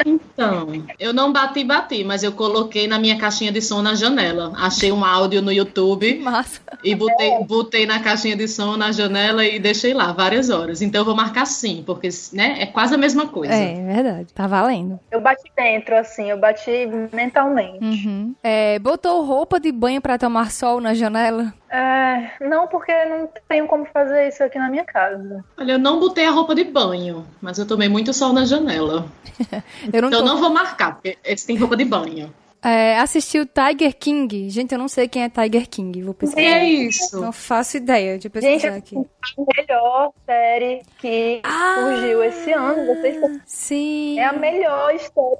Então, eu não bati, bati, mas eu coloquei na minha caixinha de som na janela. Achei um áudio no YouTube Massa. e botei, botei na caixinha de som na janela e deixei lá várias horas. Então eu vou marcar sim, porque né, é quase a mesma coisa. É, é verdade. Tá valendo. Eu bati dentro, assim, eu bati mentalmente. Uhum. É, botou roupa de banho pra tomar sol na janela? É, não, porque não tenho como fazer isso aqui na minha casa. Olha, eu não botei a roupa de banho, mas eu tomei muito sol na janela. Eu não Então tô... eu não vou marcar, porque esse tem roupa de banho. É, assistiu Tiger King? Gente, eu não sei quem é Tiger King. Vou O que pesquisar. é isso? Não faço ideia de Gente, pesquisar aqui. a melhor série que Ah, surgiu esse ano. Vocês Sim. é a melhor história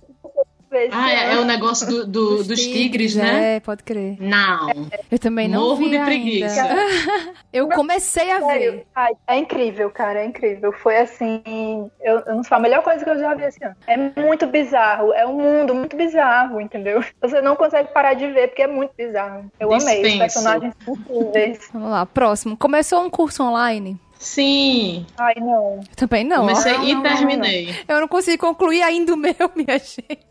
esse Ah, é, é o negócio do- do- dos tigres, né? É, pode crer. Não. Eu também não Morro vi de ainda. preguiça. Eu comecei a ver. Sério, ai, é incrível, cara, é incrível. Foi assim, eu, eu não sei, a melhor coisa que eu já vi esse ano. É muito bizarro, é um mundo muito bizarro, entendeu? Você não consegue parar de ver porque é muito bizarro. Eu amei, os Dispenso. personagens incríveis. Vamos lá, próximo. Começou um curso online? Sim. Ai, não. Eu também não. Comecei não, e não, não, terminei. Eu não consigo concluir ainda o meu, minha gente.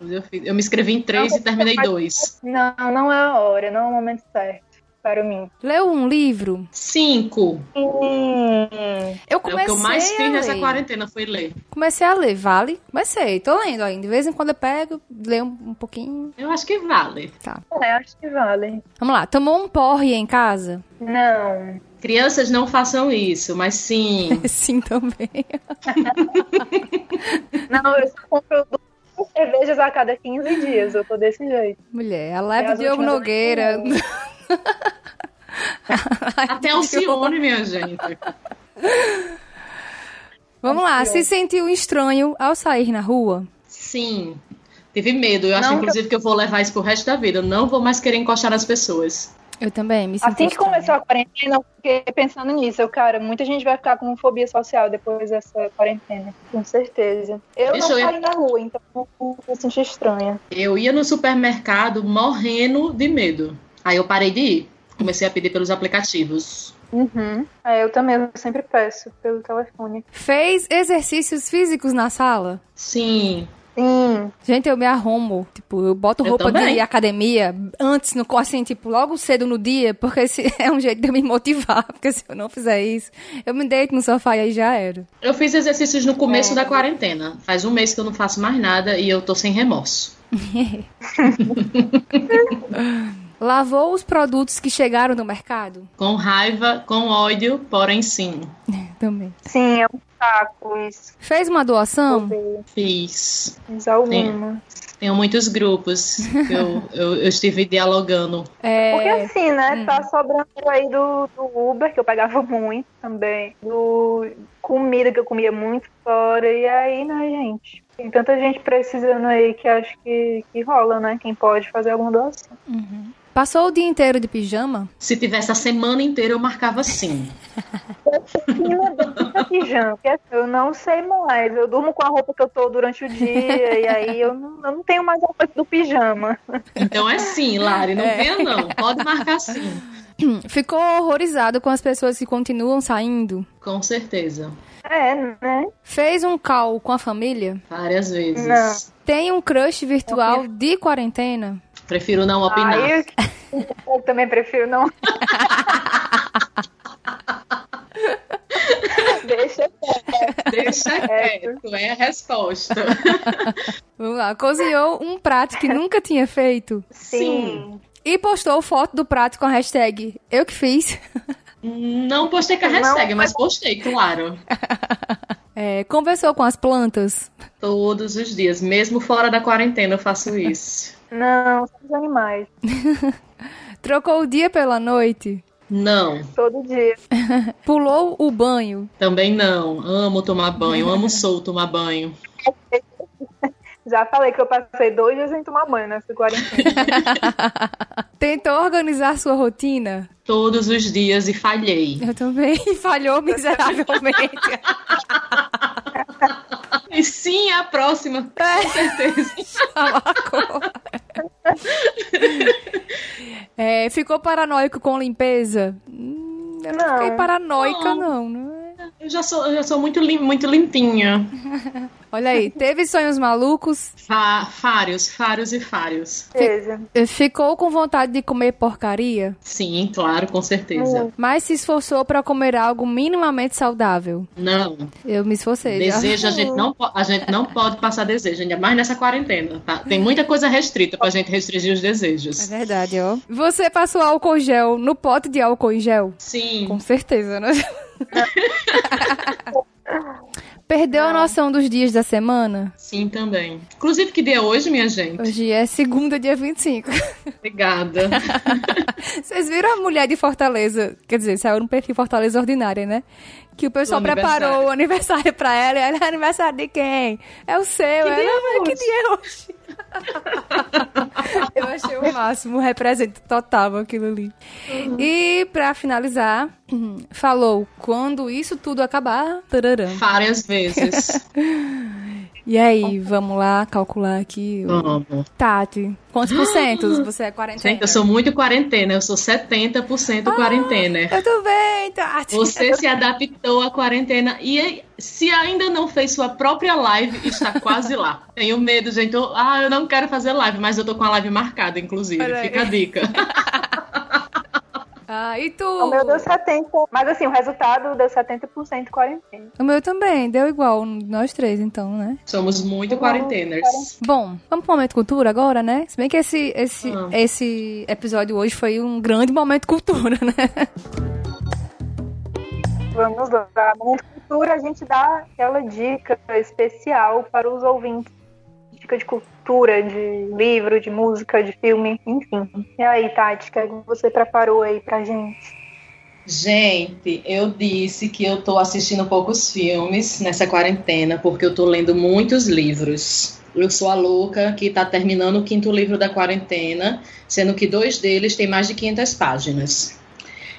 Eu, fiz- eu me inscrevi em três Não, e terminei mas- dois. Não, não é a hora, não é o momento certo para mim. Leu um livro? Cinco. Hum, Eu É o comecei que eu mais fiz nessa quarentena, foi ler. Comecei a ler, vale? Comecei, tô lendo ainda. De vez em quando eu pego, leio um, um pouquinho. Eu acho que vale. Tá. é, acho que vale. Vamos lá, tomou um porre em casa? Não. Crianças não façam isso, mas sim. Sim, também. Não, eu só compro duas cervejas a cada 15 dias, eu tô desse jeito. Mulher, a leve É, as Diogo Nogueira. Até Alcione, minha gente. Vamos lá, se sentiu estranho ao sair na rua? Sim. Tive medo. Eu acho, Não, inclusive, que eu vou levar isso pro resto da vida. Eu não vou mais querer encostar nas pessoas. Eu também, me Assim que estranha. começou a quarentena, eu fiquei pensando nisso. Eu, cara, muita gente vai ficar com fobia social depois dessa quarentena. Com certeza. Eu Deixa não eu- saí na rua, então eu me senti estranha. Eu ia no supermercado morrendo de medo. Aí eu parei de ir. Comecei a pedir pelos aplicativos. Uhum. É, eu também, eu sempre peço pelo telefone. Fez exercícios físicos na sala? Sim. Sim. Gente, eu me arrumo. Tipo, eu boto Eu roupa também. de academia antes, no, assim, tipo, logo cedo no dia, porque esse é um jeito de eu me motivar. Porque se eu não fizer isso, eu me deito no sofá e aí já era. Eu fiz exercícios no começo É. da quarentena. Faz um mês que eu não faço mais nada e eu tô sem remorso. Lavou os produtos que chegaram no mercado? Com raiva, com ódio, porém sim. Também. Sim, é isso. Fez uma doação? Fiz. Fiz alguma. Tenho muitos grupos que eu, eu, eu estive dialogando. É, Porque assim, né? Tá sobrando aí do, do Uber, que eu pagava muito também. Do comida que eu comia muito fora. E aí, né, gente? Tem tanta gente precisando aí que acho que, que rola, né? Quem pode fazer alguma doação. Passou o dia inteiro de pijama? Se tivesse a semana inteira, eu marcava sim. Pijama, porque assim, eu não sei mais. Eu durmo com a roupa que eu tô durante o dia. e aí eu não, eu não tenho mais a roupa do pijama. Então é sim, Lari, não É. venha não. Pode marcar sim. Ficou horrorizado com as pessoas que continuam saindo? Com certeza. É, né? Fez um call com a família? Várias vezes. Não. Tem um crush virtual de quarentena? Prefiro não opinar. Aí eu, eu também prefiro não. Deixa Deixa quieto, é a resposta. Vamos lá. Cozinhou um prato que nunca tinha feito? sim. E postou foto do prato com a hashtag Eu que fiz. Não postei com a hashtag, mas postei, claro. É, conversou com as plantas? Todos os dias, mesmo fora da quarentena, eu faço isso. Não, são os animais. Trocou o dia pela noite? Não, Todo dia. Pulou o banho? também não. Amo tomar banho, amo sou tomar banho. Já falei que eu passei dois dias sem tomar banho nessa quarentena. Tentou organizar sua rotina? Todos os dias e falhei. Eu também. Falhou miseravelmente. E sim, é a próxima, com certeza. É, ficou paranoico com limpeza? Hum, Eu não, Não. fiquei paranoica, Não. não. não é? Eu já sou, eu já sou muito, lim, muito limpinha. Olha aí, teve sonhos malucos? Fários, fários e fários. Beleza. Ficou com vontade de comer porcaria? Sim, claro, com certeza. Mas se esforçou pra comer algo minimamente saudável? Não, Eu me esforcei. já. desejo a gente, não, a gente não pode passar desejo, ainda mais nessa quarentena, tá? Tem muita coisa restrita pra gente restringir os É desejos. verdade, ó. Você passou álcool gel no pote de álcool em gel? Sim, Com certeza, né? Perdeu a noção dos dias da semana? sim também. Inclusive, que dia é hoje, minha gente? Hoje é segunda, dia 25. Obrigada. Vocês viram a mulher de Fortaleza? Quer dizer, saiu no perfil Fortaleza Ordinária, né? Que o pessoal O preparou o aniversário pra ela. E ela, é aniversário de quem? É o seu. ela, dia é "Ah, que hoje?" dia é hoje? Eu achei o máximo, representa total aquilo ali. E pra finalizar, falou, quando isso tudo acabar... tararã. Várias vezes. E aí, vamos lá calcular aqui. Vamos. Tati, quantos por cento você é quarentena? Gente, eu sou muito quarentena, eu sou 70% quarentena. Eu também, Tati. Você se adaptou à quarentena e se ainda não fez sua própria live, está quase lá. Tenho medo, gente. Eu, ah, eu não quero fazer live, mas eu tô com a live marcada, inclusive. Olha aí. Fica a dica. Ah, e tu? O meu deu 70. Mas assim, o resultado deu 70% quarentena. O meu também, deu igual, nós três, então, né? Somos muito quarenteners. Bom, vamos pro momento cultura agora, né? Se bem que esse, esse, Ah. esse episódio hoje foi um grande momento cultura, né? Vamos lá. No Mundo Cultura, a gente dá aquela dica especial para os ouvintes. Dica de cultura, de livro, de música, de filme, enfim. E aí, Tati, o que você preparou aí pra gente? Gente, eu disse que eu tô assistindo poucos filmes nessa quarentena, porque eu tô lendo muitos livros. Eu sou a louca que tá terminando o quinto livro da quarentena, sendo que dois deles têm mais de 500 páginas.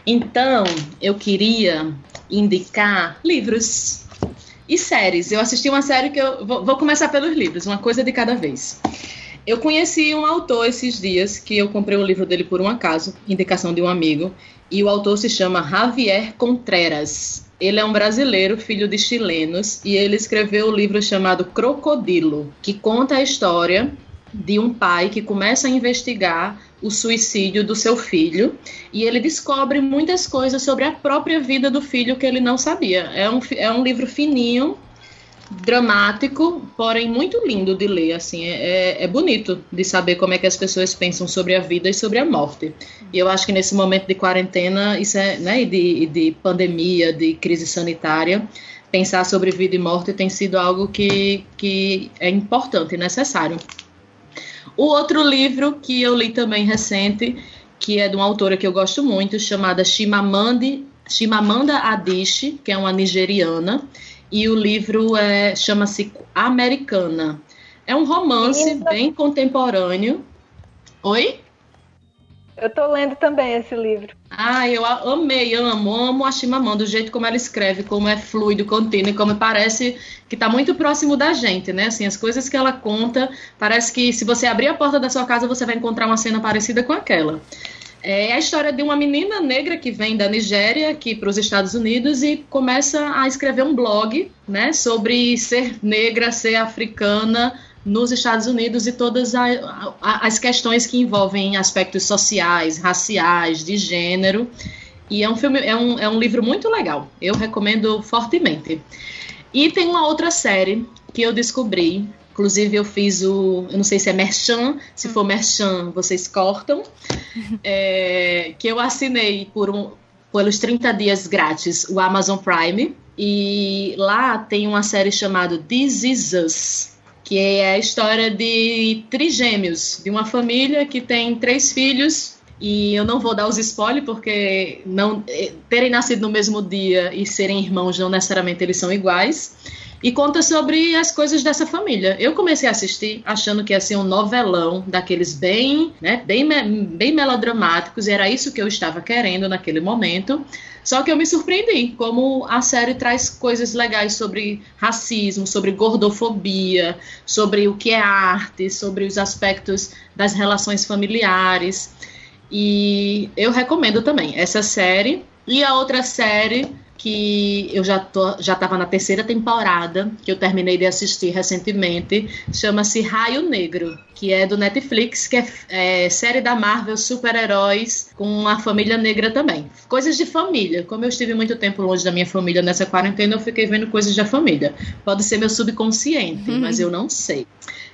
Então, eu queria indicar livros e séries. Eu assisti uma série que eu. Vou, vou começar pelos livros, uma coisa de cada vez. Eu conheci um autor esses dias que eu comprei o um livro dele por um acaso, indicação de um amigo, e o autor se chama Javier Contreras. Ele é um brasileiro, filho de chilenos, e ele escreveu o um livro chamado Crocodilo, que conta a história de um pai que começa a investigar o suicídio do seu filho e ele descobre muitas coisas sobre a própria vida do filho que ele não sabia. É um, é um livro fininho, dramático, porém muito lindo de ler. Assim, é, é, é bonito de saber como é que as pessoas pensam sobre a vida e sobre a morte. E eu acho que nesse momento de quarentena, isso é, né, de, de pandemia, de crise sanitária, pensar sobre vida e morte tem sido algo que, que é importante e necessário. O outro livro que eu li também recente, que é de uma autora que eu gosto muito, chamada Chimamanda, Chimamanda Adichie, que é uma nigeriana, e o livro é, chama-se Americana. É um romance bem contemporâneo. Oi? Eu tô lendo também esse livro. Ah, eu amei, amo, amo a Chimamanda, do jeito como ela escreve, como é fluido, contínuo, como parece que está muito próximo da gente, né? Assim, as coisas que ela conta, parece que se você abrir a porta da sua casa, você vai encontrar uma cena parecida com aquela. É a história de uma menina negra que vem da Nigéria aqui para os Estados Unidos e começa a escrever um blog, né, sobre ser negra, ser africana, nos Estados Unidos e todas a, a, as questões que envolvem aspectos sociais, raciais, de gênero. E é um filme, é um, é um livro muito legal. Eu recomendo fortemente. E tem uma outra série que eu descobri. Inclusive, eu fiz o. Eu não sei se é Merchan. Se for Merchan, vocês cortam. É, que eu assinei por um, pelos 30 dias grátis o Amazon Prime. E lá tem uma série chamada This Is Us que é a história de trigêmeos, de uma família que tem três filhos. E eu não vou dar os spoilers, porque não eh, terem nascido no mesmo dia e serem irmãos, não necessariamente eles são iguais. E conta sobre as coisas dessa família. Eu comecei a assistir achando que ia ser um novelão, daqueles bem, né, bem, bem melodramáticos, e era isso que eu estava querendo naquele momento. Só que eu me surpreendi como a série traz coisas legais sobre racismo, sobre gordofobia, sobre o que é arte, sobre os aspectos das relações familiares. E eu recomendo também essa série. E a outra série que eu já tô, já estava na terceira temporada, que eu terminei de assistir recentemente, chama-se Raio Negro, que é do Netflix, que é, é série da Marvel super-heróis com uma família negra também. Coisas de família. Como eu estive muito tempo longe da minha família nessa quarentena, eu fiquei vendo coisas da família. Pode ser meu subconsciente, uhum. mas eu não sei.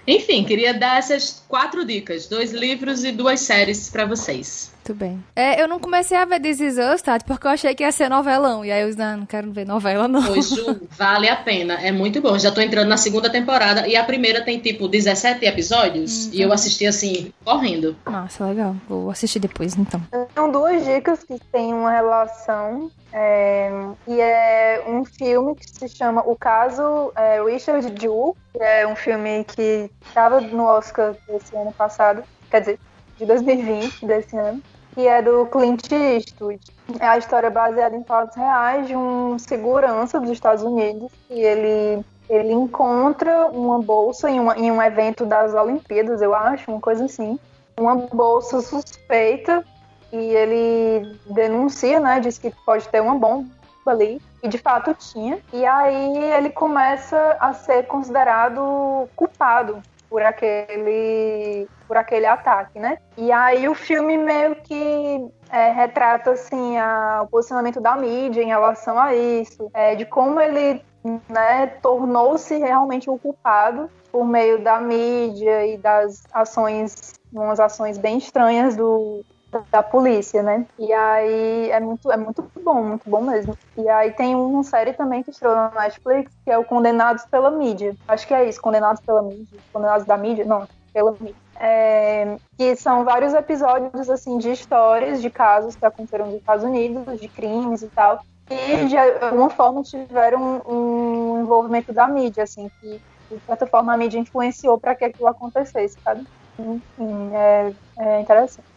Enfim, queria dar essas quatro dicas, dois livros e duas séries para vocês. Muito bem. É, eu não comecei a ver This Is Us, tá? Porque eu achei que ia ser novelão. E aí eu não, não quero ver novela, não. Pois, Ju, vale a pena. É muito bom. Já tô entrando na segunda temporada. E a primeira tem, tipo, 17 episódios. Hum, e eu assisti, assim, correndo. Nossa, legal. Vou assistir depois, então. São duas dicas que têm uma relação. É, e é um filme que se chama O Caso é, Richard Jewell. Que é um filme que estava no Oscar desse ano passado. Quer dizer, de 2020, desse ano que é do Clint Eastwood. É a história baseada em fatos reais de um segurança dos Estados Unidos e ele ele encontra uma bolsa em, uma, em um evento das Olimpíadas, eu acho, uma coisa assim, uma bolsa suspeita e ele denuncia, né, diz que pode ter uma bomba ali e de fato tinha. E aí ele começa a ser considerado culpado por aquele por aquele ataque, né? E aí o filme meio que é, retrata assim a, o posicionamento da mídia em relação a isso, é, de como ele né, tornou-se realmente o culpado por meio da mídia e das ações, umas ações bem estranhas do, da polícia, né? E aí é muito, é muito bom, muito bom mesmo. E aí tem uma série também que estreou na Netflix, que é o Condenados pela Mídia. Acho que é isso, Condenados pela Mídia. Condenados da Mídia? Não, pela mídia. É, que são vários episódios assim de histórias de casos que aconteceram nos Estados Unidos, de crimes e tal, e de alguma forma tiveram um, um envolvimento da mídia, assim, que de certa forma a mídia influenciou para que aquilo acontecesse, sabe? Enfim, é, é interessante.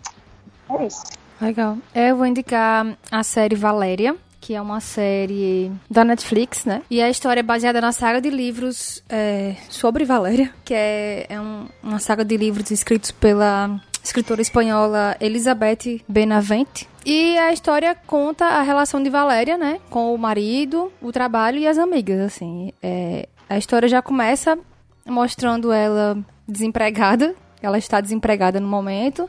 É isso. Legal. Eu vou indicar a série Valéria, que é uma série da Netflix, né? E a história é baseada na saga de livros é, sobre Valéria, que é, é um, uma saga de livros escritos pela escritora espanhola Elizabeth Benavente. E a história conta a relação de Valéria, né, com o marido, o trabalho e as amigas, assim. É, a história já começa mostrando ela desempregada, ela está desempregada no momento,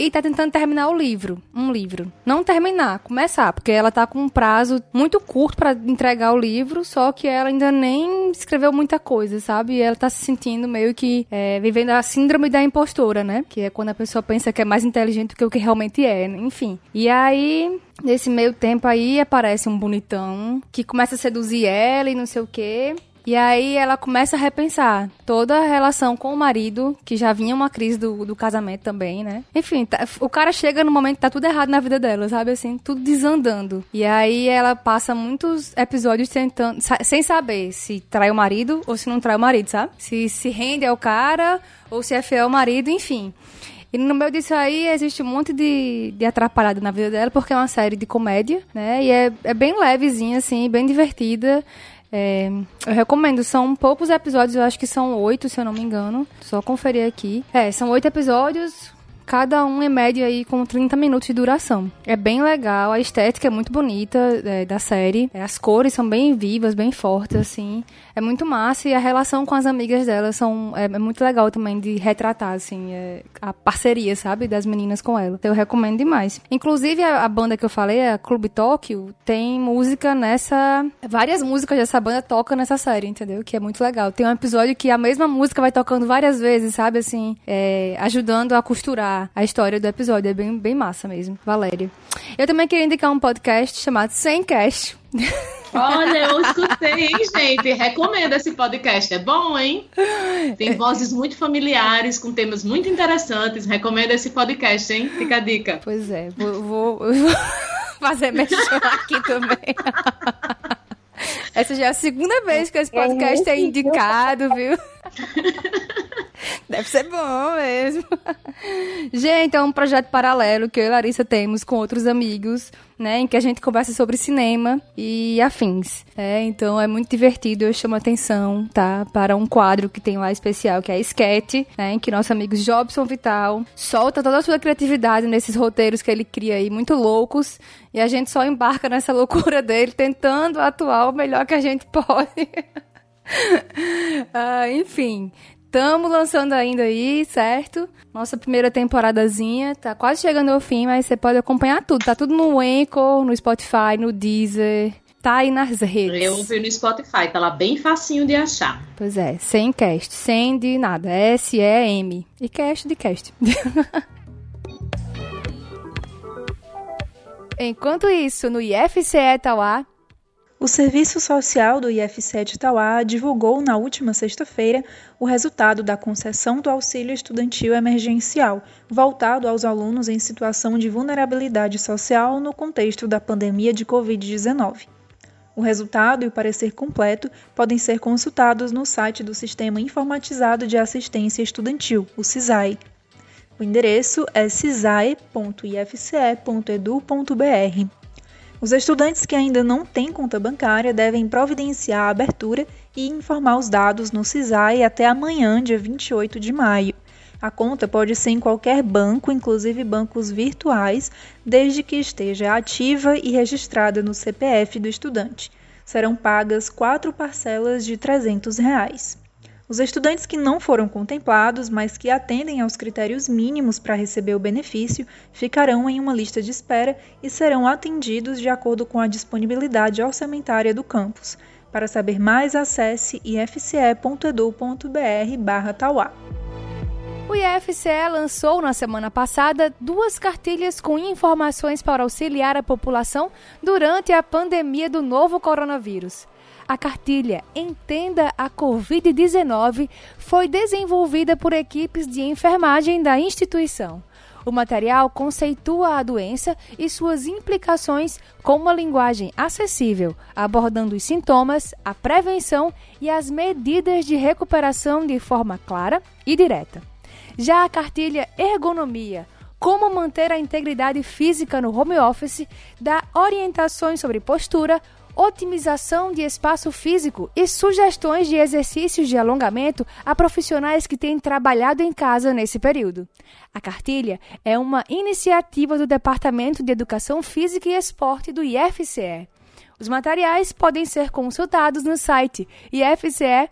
e tá tentando terminar o livro, um livro. Não terminar, começar, porque ela tá com um prazo muito curto para entregar o livro, só que ela ainda nem escreveu muita coisa, sabe? E ela tá se sentindo meio que é, vivendo a síndrome da impostora, né? Que é quando a pessoa pensa que é mais inteligente do que o que realmente é, né? enfim. E aí Nesse meio tempo aí aparece um bonitão que começa a seduzir ela e não sei o quê. E aí ela começa a repensar toda a relação com o marido, que já vinha uma crise do, do casamento também, né? Enfim, tá, o cara chega no momento que tá tudo errado na vida dela, sabe assim? Tudo desandando. E aí ela passa muitos episódios tentando, sem saber se trai o marido ou se não trai o marido, sabe? Se se rende ao cara ou se é fiel ao marido, enfim. E no meio disso aí existe um monte de, de atrapalhado na vida dela, porque é uma série de comédia, né? E é, é bem levezinha, assim, bem divertida. É, eu recomendo, são poucos episódios, eu acho que são oito, se eu não me engano. Só conferir aqui. É, são oito episódios, cada um em média aí com 30 minutos de duração. É bem legal, a estética é muito bonita é, da série, é, as cores são bem vivas, bem fortes, assim. É muito massa e a relação com as amigas dela são, é, é muito legal também de retratar, assim, é, a parceria, sabe, das meninas com ela. Eu recomendo demais. Inclusive, a, a banda que eu falei, a Clube Tóquio, tem música nessa... Várias músicas dessa banda tocam nessa série, entendeu? Que é muito legal. Tem um episódio que a mesma música vai tocando várias vezes, sabe, assim, é, ajudando a costurar a história do episódio. É bem, bem massa mesmo. Valéria. Eu também queria indicar um podcast chamado Sem Cast. Olha, eu escutei, hein, gente? Recomendo esse podcast. É bom, hein? Tem vozes muito familiares, com temas muito interessantes. Recomendo esse podcast, hein? Fica a dica. Pois é, vou, vou, vou fazer mexer aqui também. Essa já é a segunda vez que esse podcast é indicado, viu? Deve ser bom mesmo. Gente, é um projeto paralelo que eu e Larissa temos com outros amigos, né? Em que a gente conversa sobre cinema e afins. É, então é muito divertido, eu chamo atenção, tá? Para um quadro que tem lá especial, que é a Sketch, né? Em que nosso amigo Jobson Vital solta toda a sua criatividade nesses roteiros que ele cria aí, muito loucos. E a gente só embarca nessa loucura dele, tentando atuar o melhor que a gente pode. ah, enfim, Estamos lançando ainda aí, certo? Nossa primeira temporadazinha tá quase chegando ao fim, mas você pode acompanhar tudo. Tá tudo no Anchor, no Spotify, no Deezer. Tá aí nas redes. Eu ouvi no Spotify, tá lá bem facinho de achar. Pois é, sem cast, sem de nada. S-E-M. E cast de cast. Enquanto isso, no IFCE Tauá, o Serviço Social do IFC de Itauá divulgou na última sexta-feira o resultado da concessão do auxílio estudantil emergencial, voltado aos alunos em situação de vulnerabilidade social no contexto da pandemia de Covid-19. O resultado e o parecer completo podem ser consultados no site do Sistema Informatizado de Assistência Estudantil, o CISAE. O endereço é cisae.ifce.edu.br. Os estudantes que ainda não têm conta bancária devem providenciar a abertura e informar os dados no CISAI até amanhã, dia 28 de maio. A conta pode ser em qualquer banco, inclusive bancos virtuais, desde que esteja ativa e registrada no CPF do estudante. Serão pagas quatro parcelas de 300 reais. Os estudantes que não foram contemplados, mas que atendem aos critérios mínimos para receber o benefício, ficarão em uma lista de espera e serão atendidos de acordo com a disponibilidade orçamentária do campus. Para saber mais, acesse ifce.edu.br/tauá. O IFCE lançou na semana passada duas cartilhas com informações para auxiliar a população durante a pandemia do novo coronavírus. A cartilha Entenda a Covid-19 foi desenvolvida por equipes de enfermagem da instituição. O material conceitua a doença e suas implicações com uma linguagem acessível, abordando os sintomas, a prevenção e as medidas de recuperação de forma clara e direta. Já a cartilha Ergonomia como manter a integridade física no home office, dá orientações sobre postura, otimização de espaço físico e sugestões de exercícios de alongamento a profissionais que têm trabalhado em casa nesse período. A cartilha é uma iniciativa do Departamento de Educação Física e Esporte do IFCE. Os materiais podem ser consultados no site ifce.edu.br.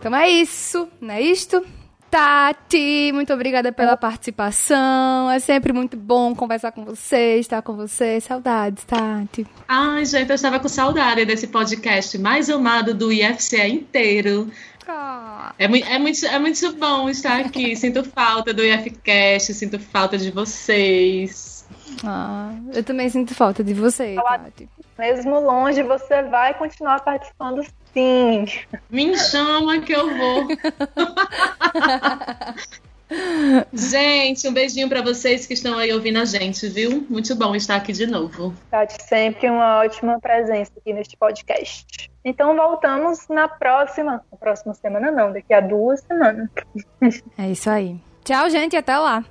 Então é isso, não é isto? Tati, muito obrigada pela participação. É sempre muito bom conversar com você, estar com você. Saudades, Tati. Ai, gente, eu estava com saudade desse podcast mais amado do IFCE inteiro. Ah. É, muito, é, muito, é muito bom estar aqui. Sinto falta do IFCast, sinto falta de vocês. Ah, eu também sinto falta de você, Tati. Mesmo longe, você vai continuar participando Sim. Me chama que eu vou. gente, um beijinho para vocês que estão aí ouvindo a gente, viu? Muito bom estar aqui de novo. Tati, sempre uma ótima presença aqui neste podcast. Então voltamos na próxima, na próxima semana não, daqui a duas semanas. É isso aí. Tchau, gente, até lá.